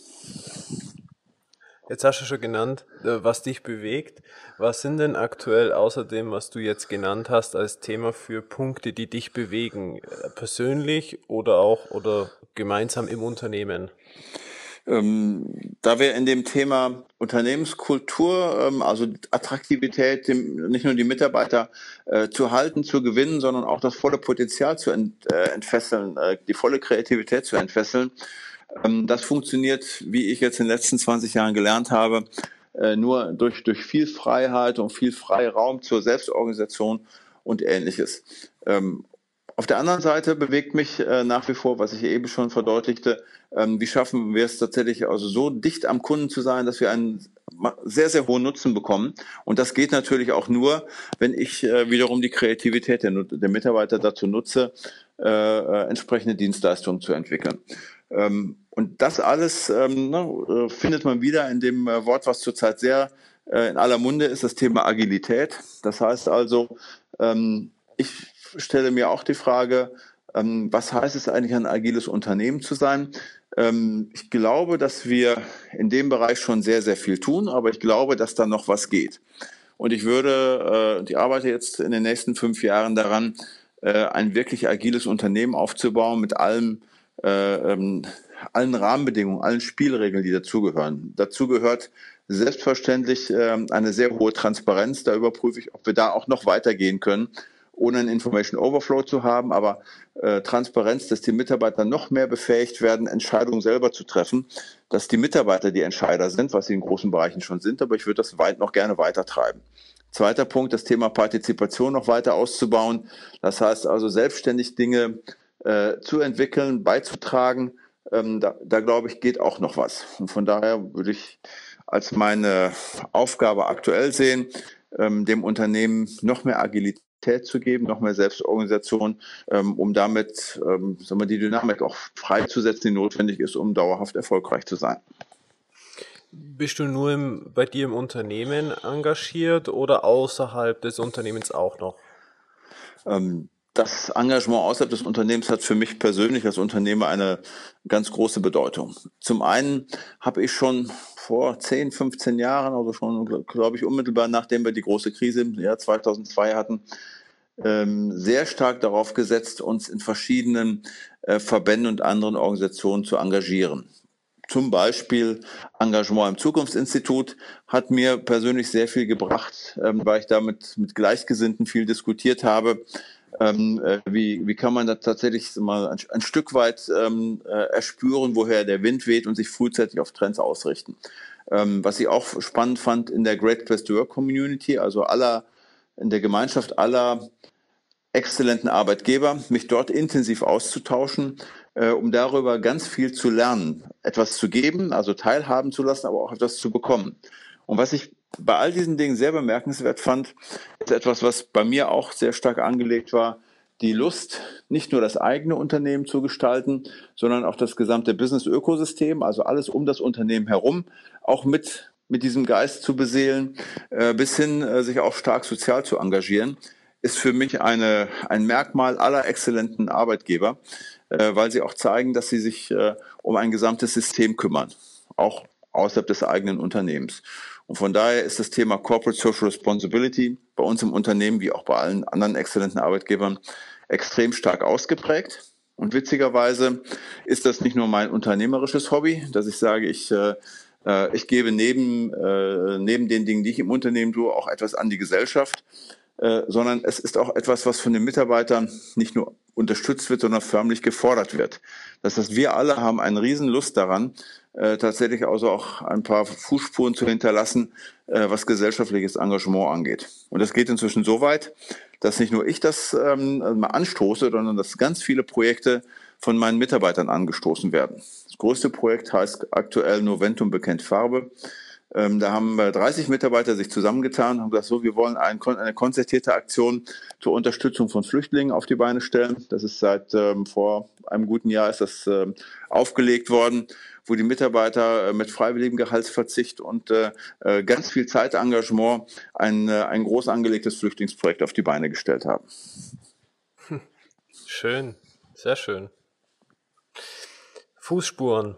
Jetzt hast du schon genannt, äh, was dich bewegt. Was sind denn aktuell außer dem, was du jetzt genannt hast, als Thema für Punkte, die dich bewegen? Äh, persönlich oder auch oder gemeinsam im Unternehmen? Ähm, da wir in dem Thema Unternehmenskultur, ähm, also Attraktivität, dem, nicht nur die Mitarbeiter äh, zu halten, zu gewinnen, sondern auch das volle Potenzial zu ent, äh, entfesseln, äh, die volle Kreativität zu entfesseln, das funktioniert, wie ich jetzt in den letzten 20 Jahren gelernt habe, äh, nur durch, durch viel Freiheit und viel Freiraum zur Selbstorganisation und ähnliches. Ähm, auf der anderen Seite bewegt mich äh, nach wie vor, was ich eben schon verdeutlichte, ähm, wie schaffen wir es tatsächlich also so dicht am Kunden zu sein, dass wir einen sehr, sehr hohen Nutzen bekommen. Und das geht natürlich auch nur, wenn ich äh, wiederum die Kreativität der, der Mitarbeiter dazu nutze, entsprechende Dienstleistungen zu entwickeln. Ähm, und das alles ähm, ne, findet man wieder in dem äh, Wort, was zurzeit sehr äh, in aller Munde ist, das Thema Agilität. Das heißt also, ähm, ich stelle mir auch die Frage, ähm, was heißt es eigentlich, ein agiles Unternehmen zu sein? Ähm, ich glaube, dass wir in dem Bereich schon sehr, sehr viel tun, aber ich glaube, dass da noch was geht. Und ich würde, äh, ich arbeite jetzt in den nächsten fünf Jahren daran, äh, ein wirklich agiles Unternehmen aufzubauen mit allem, äh, ähm, allen Rahmenbedingungen, allen Spielregeln, die dazugehören. Dazu gehört selbstverständlich äh, eine sehr hohe Transparenz. Da überprüfe ich, ob wir da auch noch weitergehen können ohne einen Information Overflow zu haben, aber äh, Transparenz, dass die Mitarbeiter noch mehr befähigt werden, Entscheidungen selber zu treffen, dass die Mitarbeiter die Entscheider sind, was sie in großen Bereichen schon sind, aber ich würde das weit noch gerne weitertreiben. Zweiter Punkt, das Thema Partizipation noch weiter auszubauen. Das heißt also selbstständig Dinge äh, zu entwickeln, beizutragen. Ähm, da, da glaube ich, geht auch noch was. Und von daher würde ich als meine Aufgabe aktuell sehen, ähm, dem Unternehmen noch mehr Agilität zu geben, noch mehr Selbstorganisation, ähm, um damit ähm, sagen wir, die Dynamik auch freizusetzen, die notwendig ist, um dauerhaft erfolgreich zu sein. Bist du nur im, bei dir im Unternehmen engagiert oder außerhalb des Unternehmens auch noch? Ähm, das Engagement außerhalb des Unternehmens hat für mich persönlich als Unternehmer eine ganz große Bedeutung. Zum einen habe ich schon vor 10, 15 Jahren, also schon, glaube ich, unmittelbar nachdem wir die große Krise im Jahr 2002 hatten, ähm, sehr stark darauf gesetzt, uns in verschiedenen äh, Verbänden und anderen Organisationen zu engagieren. Zum Beispiel Engagement im Zukunftsinstitut hat mir persönlich sehr viel gebracht, ähm, weil ich damit mit Gleichgesinnten viel diskutiert habe. Ähm, äh, wie, wie kann man da tatsächlich mal ein, ein Stück weit ähm, äh, erspüren, woher der Wind weht und sich frühzeitig auf Trends ausrichten. Ähm, was ich auch spannend fand in der Great to Work Community, also aller, in der Gemeinschaft aller exzellenten Arbeitgeber, mich dort intensiv auszutauschen, äh, um darüber ganz viel zu lernen, etwas zu geben, also teilhaben zu lassen, aber auch etwas zu bekommen. Und was ich bei all diesen Dingen sehr bemerkenswert fand, ist etwas, was bei mir auch sehr stark angelegt war, die Lust, nicht nur das eigene Unternehmen zu gestalten, sondern auch das gesamte Business-Ökosystem, also alles um das Unternehmen herum, auch mit, mit diesem Geist zu beseelen, äh, bis hin äh, sich auch stark sozial zu engagieren, ist für mich eine, ein Merkmal aller exzellenten Arbeitgeber, äh, weil sie auch zeigen, dass sie sich äh, um ein gesamtes System kümmern, auch außerhalb des eigenen Unternehmens. Und von daher ist das Thema Corporate Social Responsibility bei uns im Unternehmen wie auch bei allen anderen exzellenten Arbeitgebern extrem stark ausgeprägt. Und witzigerweise ist das nicht nur mein unternehmerisches Hobby, dass ich sage, ich, äh, äh ich gebe neben, äh, neben den Dingen, die ich im Unternehmen tue, auch etwas an die Gesellschaft, äh, sondern es ist auch etwas, was von den Mitarbeitern nicht nur unterstützt wird, sondern förmlich gefordert wird. Das heißt, wir alle haben eine Riesenlust daran, äh, tatsächlich also auch ein paar Fußspuren zu hinterlassen, äh, was gesellschaftliches Engagement angeht. Und das geht inzwischen so weit, dass nicht nur ich das ähm, mal anstoße, sondern dass ganz viele Projekte von meinen Mitarbeitern angestoßen werden. Das größte Projekt heißt aktuell Noventum bekennt Farbe. Ähm, da haben 30 Mitarbeiter sich zusammengetan und haben gesagt, so, wir wollen ein, eine konzertierte Aktion zur Unterstützung von Flüchtlingen auf die Beine stellen. Das ist seit ähm, vor einem guten Jahr ist das ähm, aufgelegt worden, wo die Mitarbeiter äh, mit freiwilligem Gehaltsverzicht und äh, äh ganz viel Zeitengagement ein, äh, ein groß angelegtes Flüchtlingsprojekt auf die Beine gestellt haben. Schön, sehr schön. Fußspuren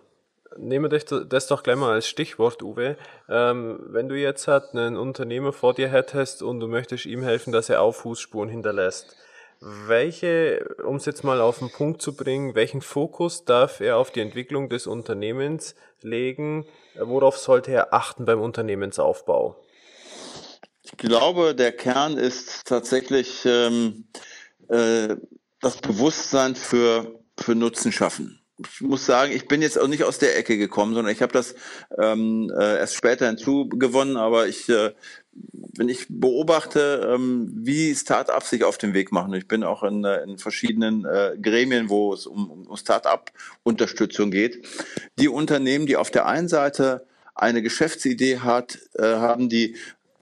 nehmen wir das doch gleich mal als Stichwort, Uwe. Ähm, wenn du jetzt halt einen Unternehmer vor dir hättest und du möchtest ihm helfen, dass er auch Fußspuren hinterlässt, welche, um es jetzt mal auf den Punkt zu bringen, welchen Fokus darf er auf die Entwicklung des Unternehmens legen? Worauf sollte er achten beim Unternehmensaufbau? Ich glaube, der Kern ist tatsächlich ähm, äh, das Bewusstsein für, für Nutzen schaffen ich muss sagen, ich bin jetzt auch nicht aus der Ecke gekommen, sondern ich habe das ähm, äh, erst später hinzugewonnen, aber ich, äh, wenn ich beobachte, ähm, wie Startups sich auf den Weg machen, ich bin auch in, äh, in verschiedenen äh, Gremien, wo es um, um Startup-Unterstützung geht, die Unternehmen, die auf der einen Seite eine Geschäftsidee hat, äh, haben, die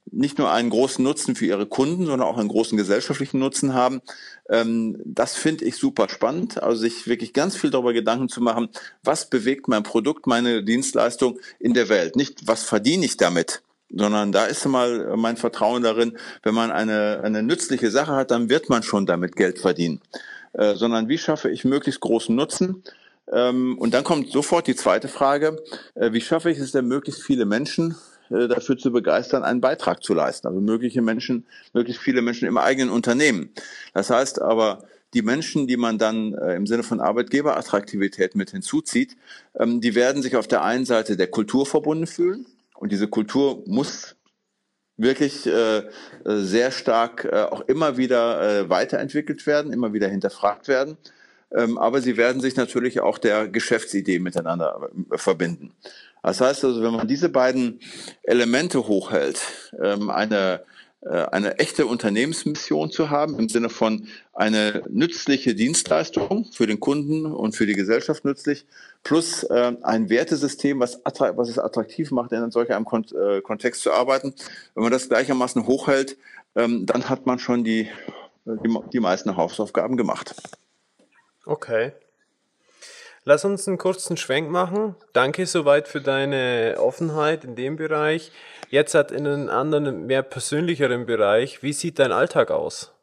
nicht nur einen großen Nutzen für ihre Kunden, sondern auch einen großen gesellschaftlichen Nutzen haben. Ähm, das finde ich super spannend. Also sich wirklich ganz viel darüber Gedanken zu machen, was bewegt mein Produkt, meine Dienstleistung in der Welt. Nicht, was verdiene ich damit, sondern da ist mal mein Vertrauen darin, wenn man eine, eine nützliche Sache hat, dann wird man schon damit Geld verdienen. Äh, sondern wie schaffe ich möglichst großen Nutzen? Ähm, und dann kommt sofort die zweite Frage, äh, wie schaffe ich es denn, möglichst viele Menschen dafür zu begeistern, einen Beitrag zu leisten. Also mögliche Menschen, möglichst viele Menschen im eigenen Unternehmen. Das heißt aber, die Menschen, die man dann äh, im Sinne von Arbeitgeberattraktivität mit hinzuzieht, ähm, die werden sich auf der einen Seite der Kultur verbunden fühlen. Und diese Kultur muss wirklich äh, sehr stark äh, auch immer wieder äh, weiterentwickelt werden, immer wieder hinterfragt werden. Ähm, aber sie werden sich natürlich auch der Geschäftsidee miteinander äh, verbinden. Das heißt also, wenn man diese beiden Elemente hochhält, ähm, eine, äh, eine echte Unternehmensmission zu haben, im Sinne von eine nützliche Dienstleistung für den Kunden und für die Gesellschaft nützlich, plus äh, ein Wertesystem, was, was es attraktiv macht, in solch einem äh, Kontext zu arbeiten. Wenn man das gleichermaßen hochhält, ähm, dann hat man schon die, die, die meisten Hausaufgaben gemacht. Okay. Lass uns einen kurzen Schwenk machen. Danke soweit für deine Offenheit in dem Bereich. Jetzt hat in einem anderen, mehr persönlicheren Bereich. Wie sieht dein Alltag aus?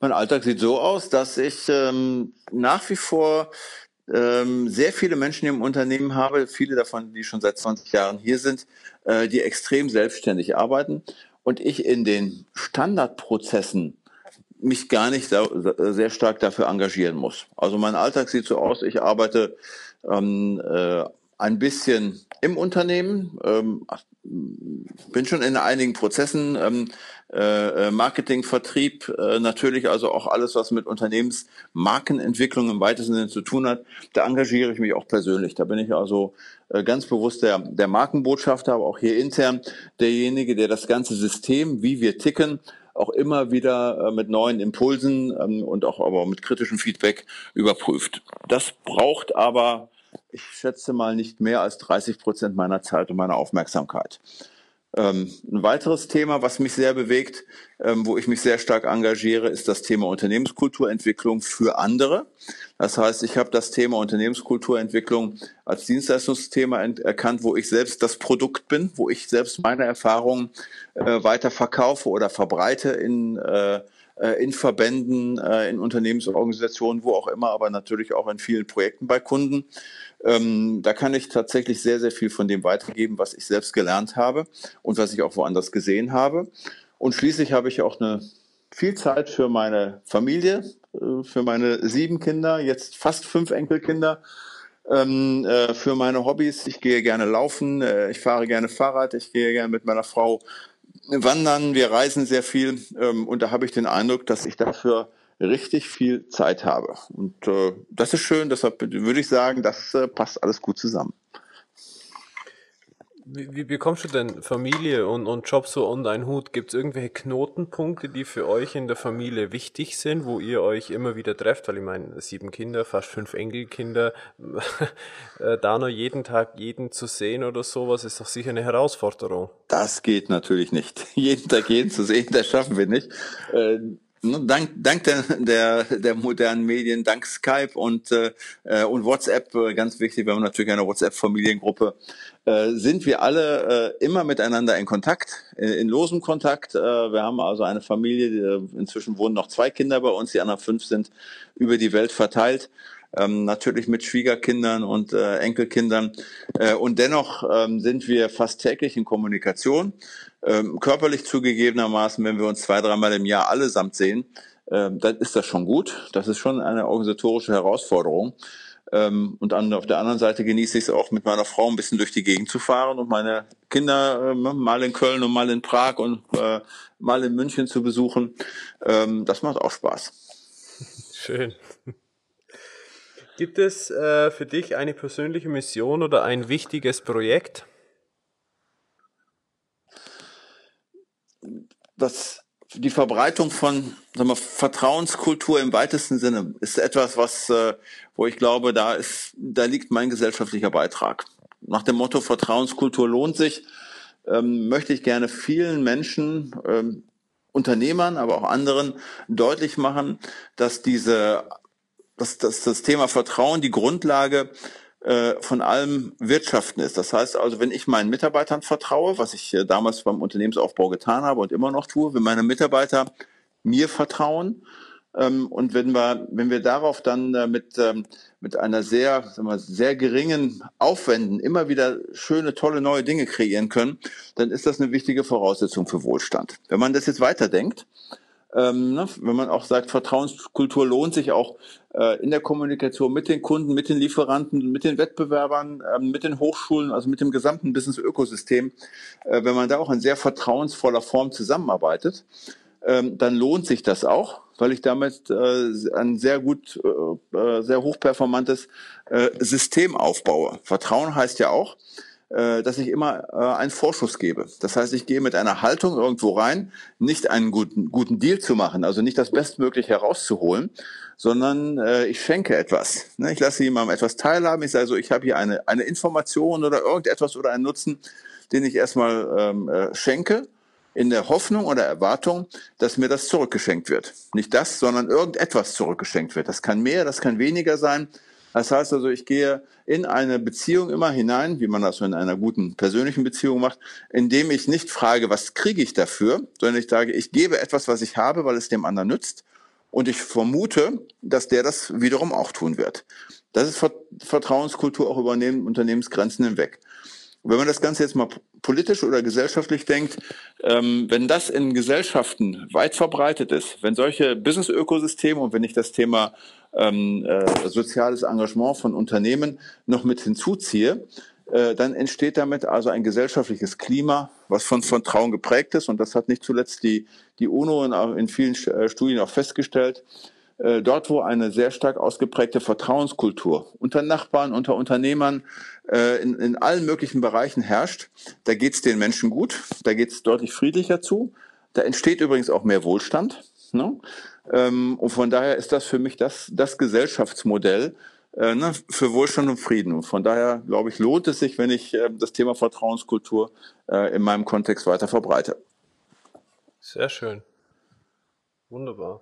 Mein Alltag sieht so aus, dass ich ähm, nach wie vor ähm, sehr viele Menschen im Unternehmen habe, viele davon, die schon seit 20 Jahren hier sind, äh, die extrem selbstständig arbeiten und ich in den Standardprozessen mich gar nicht sehr stark dafür engagieren muss. Also mein Alltag sieht so aus, ich arbeite ähm, äh, ein bisschen im Unternehmen, ähm, bin schon in einigen Prozessen, ähm, äh, äh, Marketing, Vertrieb, äh, natürlich also auch alles, was mit Unternehmensmarkenentwicklung im weitesten Sinne zu tun hat. Da engagiere ich mich auch persönlich. Da bin ich also äh, ganz bewusst der, der Markenbotschafter, aber auch hier intern derjenige, der das ganze System, wie wir ticken, auch immer wieder äh, mit neuen Impulsen ähm, und auch aber mit kritischem Feedback überprüft. Das braucht aber, ich schätze mal, nicht mehr als 30 Prozent meiner Zeit und meiner Aufmerksamkeit. Ähm, ein weiteres Thema, was mich sehr bewegt, ähm, wo ich mich sehr stark engagiere, ist das Thema Unternehmenskulturentwicklung für andere. Das heißt, ich habe das Thema Unternehmenskulturentwicklung als Dienstleistungsthema erkannt, wo ich selbst das Produkt bin, wo ich selbst meine Erfahrungen äh, weiter verkaufe oder verbreite in äh, äh, in Verbänden, in Unternehmensorganisationen, wo auch immer, aber natürlich auch in vielen Projekten bei Kunden. Ähm, da kann ich tatsächlich sehr, sehr viel von dem weitergeben, was ich selbst gelernt habe und was ich auch woanders gesehen habe. Und schließlich habe ich auch eine viel Zeit für meine Familie, äh, für meine sieben Kinder, jetzt fast fünf Enkelkinder, ähm, äh, für meine Hobbys. Ich gehe gerne laufen, äh, ich fahre gerne Fahrrad, ich gehe gerne mit meiner Frau wandern, wir reisen sehr viel ähm, und da habe ich den Eindruck, dass ich dafür richtig viel Zeit habe. Und äh, das ist schön, deshalb würde ich sagen, das äh, passt alles gut zusammen. Wie, wie bekommst du denn Familie und, und Job so unter einen Hut? Gibt es irgendwelche Knotenpunkte, die für euch in der Familie wichtig sind, wo ihr euch immer wieder trefft? Weil ich meine, sieben Kinder, fast fünf Enkelkinder, äh, da noch jeden Tag jeden zu sehen oder sowas, ist doch sicher eine Herausforderung. Das geht natürlich nicht. jeden Tag jeden zu sehen, das schaffen wir nicht. Äh, Ne, dank, dank der, der, der modernen Medien, dank Skype und, äh, äh, und WhatsApp, äh, ganz wichtig, wir haben natürlich eine WhatsApp-Familiengruppe, äh, sind wir alle äh, immer miteinander in Kontakt, in, in losem Kontakt. Äh, wir haben also eine Familie, die, äh, inzwischen wohnen noch zwei Kinder bei uns, die anderen fünf sind über die Welt verteilt. Ähm, natürlich mit Schwiegerkindern und äh, Enkelkindern. Äh, und dennoch ähm, sind wir fast täglich in Kommunikation. Ähm, körperlich zugegebenermaßen, wenn wir uns zwei, dreimal im Jahr allesamt sehen, ähm, dann ist das schon gut. Das ist schon eine organisatorische Herausforderung. Ähm, und an, auf der anderen Seite genieße ich es auch mit meiner Frau ein bisschen durch die Gegend zu fahren und meine Kinder äh, mal in Köln und mal in Prag und äh, mal in München zu besuchen. Ähm, das macht auch Spaß. Schön. Gibt es äh, für dich eine persönliche Mission oder ein wichtiges Projekt, das, die Verbreitung von sagen wir, Vertrauenskultur im weitesten Sinne ist etwas, was, äh, wo ich glaube, da ist, da liegt mein gesellschaftlicher Beitrag. Nach dem Motto Vertrauenskultur lohnt sich, ähm, möchte ich gerne vielen Menschen, ähm, Unternehmern, aber auch anderen deutlich machen, dass diese, dass, dass das Thema Vertrauen die Grundlage von allem Wirtschaften ist. Das heißt also, wenn ich meinen Mitarbeitern vertraue, was ich äh, damals beim Unternehmensaufbau getan habe und immer noch tue, wenn meine Mitarbeiter mir vertrauen, ähm, und wenn wir, wenn wir darauf dann äh, mit, ähm, mit einer sehr, sagen wir, sehr geringen Aufwänden immer wieder schöne, tolle neue Dinge kreieren können, dann ist das eine wichtige Voraussetzung für Wohlstand. Wenn man das jetzt weiterdenkt, ähm, ne, wenn man auch sagt, Vertrauenskultur lohnt sich auch äh, in der Kommunikation mit den Kunden, mit den Lieferanten, mit den Wettbewerbern, äh, mit den Hochschulen, also mit dem gesamten Business-Ökosystem, äh, wenn man da auch in sehr vertrauensvoller Form zusammenarbeitet, ähm, dann lohnt sich das auch, weil ich damit äh, ein sehr gut, äh, äh, sehr hochperformantes System aufbaue. Vertrauen heißt ja auch, dass ich immer äh, einen Vorschuss gebe. Das heißt, ich gehe mit einer Haltung irgendwo rein, nicht einen guten, guten Deal zu machen, also nicht das Bestmögliche herauszuholen, sondern äh, ich schenke etwas. Ne? Ich lasse jemandem etwas teilhaben. Ich sage so, ich habe hier eine, eine Information oder irgendetwas oder einen Nutzen, den ich erstmal ähm, äh, schenke in der Hoffnung oder Erwartung, dass mir das zurückgeschenkt wird. Nicht das, sondern irgendetwas zurückgeschenkt wird. Das kann mehr, das kann weniger sein. Das heißt also, ich gehe in eine Beziehung immer hinein, wie man das so in einer guten persönlichen Beziehung macht, indem ich nicht frage, was kriege ich dafür, sondern ich sage, ich gebe etwas, was ich habe, weil es dem anderen nützt. Und ich vermute, dass der das wiederum auch tun wird. Das ist Vertrauenskultur auch über Unternehmensgrenzen hinweg. Wenn man das Ganze jetzt mal politisch oder gesellschaftlich denkt, ähm, wenn das in Gesellschaften weit verbreitet ist, wenn solche Business-Ökosysteme und wenn ich das Thema ähm, äh, soziales Engagement von Unternehmen noch mit hinzuziehe, äh, dann entsteht damit also ein gesellschaftliches Klima, was von Vertrauen geprägt ist. Und das hat nicht zuletzt die, die UNO in, in vielen äh, Studien auch festgestellt. Äh, dort, wo eine sehr stark ausgeprägte Vertrauenskultur unter Nachbarn, unter Unternehmern äh, in, in allen möglichen Bereichen herrscht, da geht es den Menschen gut, da geht es deutlich friedlicher zu. Da entsteht übrigens auch mehr Wohlstand. Ne? Ähm, und von daher ist das für mich das, das Gesellschaftsmodell, äh, ne, für Wohlstand und Frieden. Und von daher, glaube ich, lohnt es sich, wenn ich äh, das Thema Vertrauenskultur äh, in meinem Kontext weiter verbreite. Sehr schön. Wunderbar.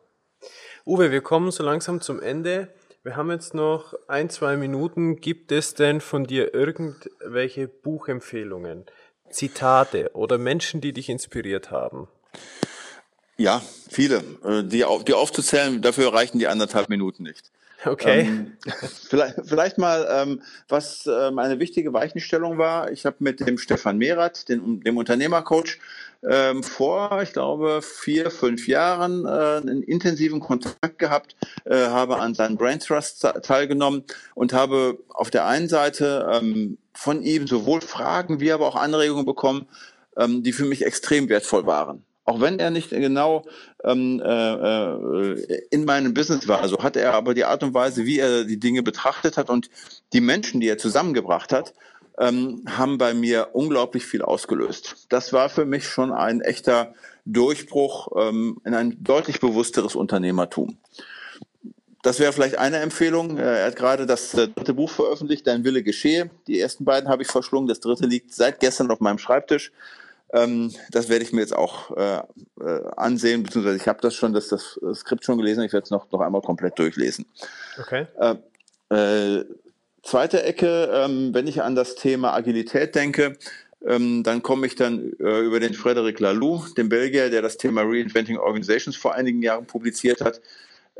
Uwe, wir kommen so langsam zum Ende. Wir haben jetzt noch ein, zwei Minuten. Gibt es denn von dir irgendwelche Buchempfehlungen, Zitate oder Menschen, die dich inspiriert haben? Ja, viele. Äh, die, die aufzuzählen, dafür reichen die anderthalb Minuten nicht. Okay. Ähm, vielleicht, vielleicht mal, ähm, was ähm, eine wichtige Weichenstellung war. Ich habe mit dem Stefan Mehrath, dem, dem Unternehmercoach, ähm, vor, ich glaube, vier, fünf Jahren äh, einen intensiven Kontakt gehabt, äh, habe an seinen Brain Trust teilgenommen und habe auf der einen Seite ähm, von ihm sowohl Fragen wie aber auch Anregungen bekommen, ähm, die für mich extrem wertvoll waren. Auch wenn er nicht genau ähm, äh, äh in meinem Business war, so also hat er aber die Art und Weise, wie er die Dinge betrachtet hat und die Menschen, die er zusammengebracht hat, ähm, haben bei mir unglaublich viel ausgelöst. Das war für mich schon ein echter Durchbruch ähm, in ein deutlich bewussteres Unternehmertum. Das wäre vielleicht eine Empfehlung. Äh, er hat gerade das äh, dritte Buch veröffentlicht, Dein Wille geschehe. Die ersten beiden habe ich verschlungen. Das dritte liegt seit gestern auf meinem Schreibtisch. Ähm, das werde ich mir jetzt auch äh, äh, ansehen, beziehungsweise ich habe das schon, das, das Skript schon gelesen. Ich werde es noch, noch einmal komplett durchlesen. Okay. Äh, äh Zweite Ecke, ähm, wenn ich an das Thema Agilität denke, ähm, dann komme ich dann äh, über den Frederic Laloux, den Belgier, der das Thema Reinventing Organizations vor einigen Jahren publiziert hat.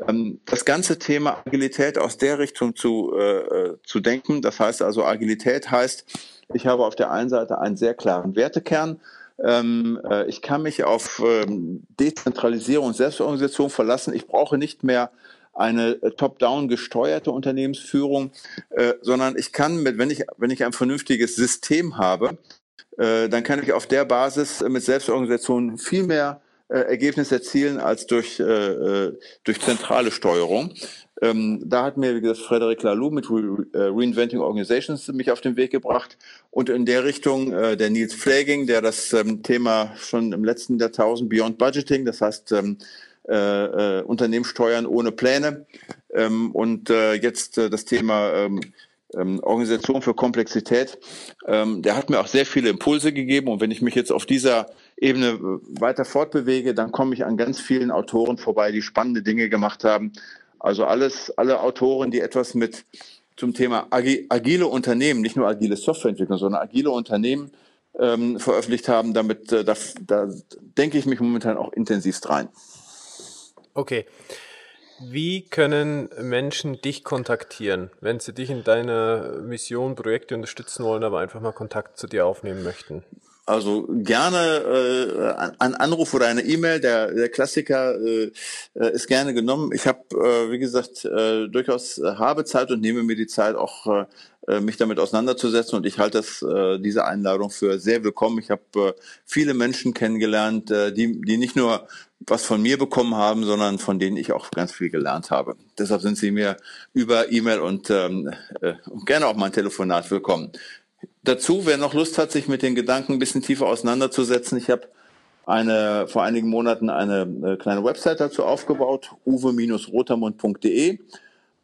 Ähm, das ganze Thema Agilität aus der Richtung zu, äh, äh, zu denken, das heißt also Agilität heißt, ich habe auf der einen Seite einen sehr klaren Wertekern, ähm, äh, ich kann mich auf ähm, Dezentralisierung und Selbstorganisation verlassen. Ich brauche nicht mehr eine äh, top-down gesteuerte Unternehmensführung, äh, sondern ich kann mit, wenn ich, wenn ich ein vernünftiges System habe, äh, dann kann ich auf der Basis mit Selbstorganisation viel mehr äh, Ergebnisse erzielen als durch, äh, äh, durch zentrale Steuerung. Ähm, da hat mir, wie gesagt, Frederic Laloux mit Re Reinventing Organizations mich auf den Weg gebracht. Und in der Richtung äh, der Nils Pfleging, der das ähm, Thema schon im letzten Jahrtausend Beyond Budgeting, das heißt ähm, äh, äh, Unternehmen steuern ohne Pläne. Ähm, und äh, jetzt äh, das Thema ähm, ähm, Organisation für Komplexität. Ähm, der hat mir auch sehr viele Impulse gegeben und wenn ich mich jetzt auf dieser Ebene äh, weiter fortbewege, dann komme ich an ganz vielen Autoren vorbei, die spannende Dinge gemacht haben. Also alles, alle Autoren, die etwas mit zum Thema agile Unternehmen, nicht nur agile Softwareentwicklung, sondern agile Unternehmen ähm, veröffentlicht haben, damit äh, da, da denke ich mich momentan auch intensivst rein. Okay. Wie können Menschen dich kontaktieren, wenn sie dich in deiner Mission, Projekte unterstützen wollen, aber einfach mal Kontakt zu dir aufnehmen möchten? Also gerne äh, ein Anruf oder eine E-Mail, der, der Klassiker äh, äh ist gerne genommen. Ich habe, äh, wie gesagt, äh, durchaus äh, habe Zeit und nehme mir die Zeit auch äh, äh, mich damit auseinanderzusetzen und ich halte das, äh, diese Einladung für sehr willkommen. Ich habe äh, viele Menschen kennengelernt, äh, die, die nicht nur was von mir bekommen haben, sondern von denen ich auch ganz viel gelernt habe. Deshalb sind sie mir über E-Mail und ähm, äh, gerne auch mein Telefonat willkommen. Dazu, wer noch Lust hat, sich mit den Gedanken ein bisschen tiefer auseinanderzusetzen, ich habe eine, vor einigen Monaten eine äh, kleine Website dazu aufgebaut, uwe-rotermund.de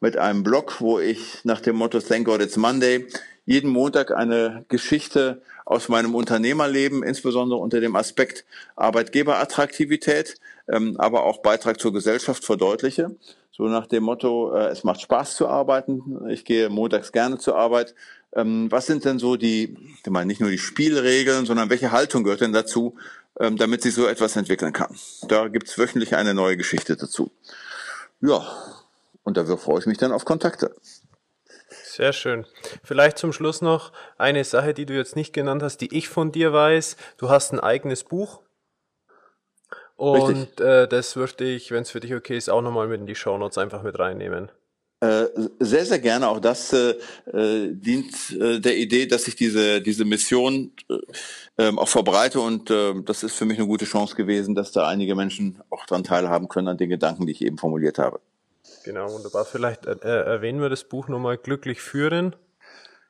mit einem Blog, wo ich nach dem Motto Thank God It's Monday jeden Montag eine Geschichte aus meinem Unternehmerleben, insbesondere unter dem Aspekt Arbeitgeberattraktivität, ähm, aber auch Beitrag zur Gesellschaft verdeutliche. So nach dem Motto, äh, es macht Spaß zu arbeiten, ich gehe montags gerne zur Arbeit. Ähm, was sind denn so die, ich meine nicht nur die Spielregeln, sondern welche Haltung gehört denn dazu, ähm, damit sich so etwas entwickeln kann? Da gibt's wöchentlich eine neue Geschichte dazu. Ja, und dafür freue ich mich dann auf Kontakte. Sehr schön. Vielleicht zum Schluss noch eine Sache, die du jetzt nicht genannt hast, die ich von dir weiß. Du hast ein eigenes Buch. Und äh, das würde ich, wenn es für dich okay ist, auch nochmal mit in die Shownotes einfach mit reinnehmen. Äh, sehr, sehr gerne. Auch das äh, äh, dient äh, der Idee, dass ich diese, diese Mission äh, ähm, auch verbreite und äh, das ist für mich eine gute Chance gewesen, dass da einige Menschen auch daran teilhaben können an den Gedanken, die ich eben formuliert habe. Genau, wunderbar. Vielleicht äh, erwähnen wir das Buch nochmal Glücklich führen.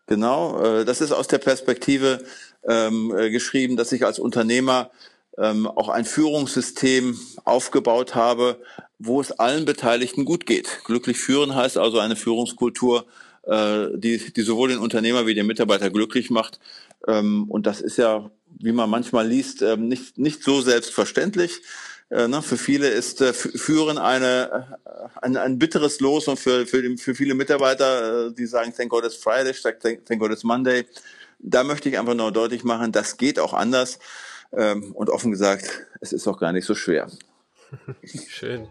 Genau, äh, das ist aus der Perspektive ähm, äh, geschrieben, dass ich als Unternehmer ähm, auch ein Führungssystem aufgebaut habe, wo es allen Beteiligten gut geht. Glücklich führen heißt also eine Führungskultur, äh, die, die sowohl den Unternehmer wie den Mitarbeiter glücklich macht. Ähm, und das ist ja, wie man manchmal liest, ähm, nicht, nicht so selbstverständlich. Äh, ne, für viele ist äh, Führen eine, äh, ein, ein bitteres Los und für, für, die, für viele Mitarbeiter, äh, die sagen, thank God it's Friday, thank God it's Monday. Da möchte ich einfach nur deutlich machen, das geht auch anders. Ähm, und offen gesagt, es ist auch gar nicht so schwer. Schön.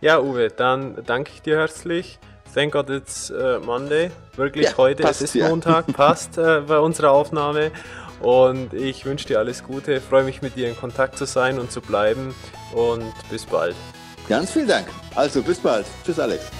Ja, Uwe, dann danke ich dir herzlich. Thank God it's uh, Monday. Wirklich ja, heute, passt, es ist ja. Montag, passt äh, bei unserer Aufnahme. Und ich wünsche dir alles Gute, freue mich mit dir in Kontakt zu sein und zu bleiben und bis bald. Ganz vielen Dank. Also bis bald. Tschüss Alex.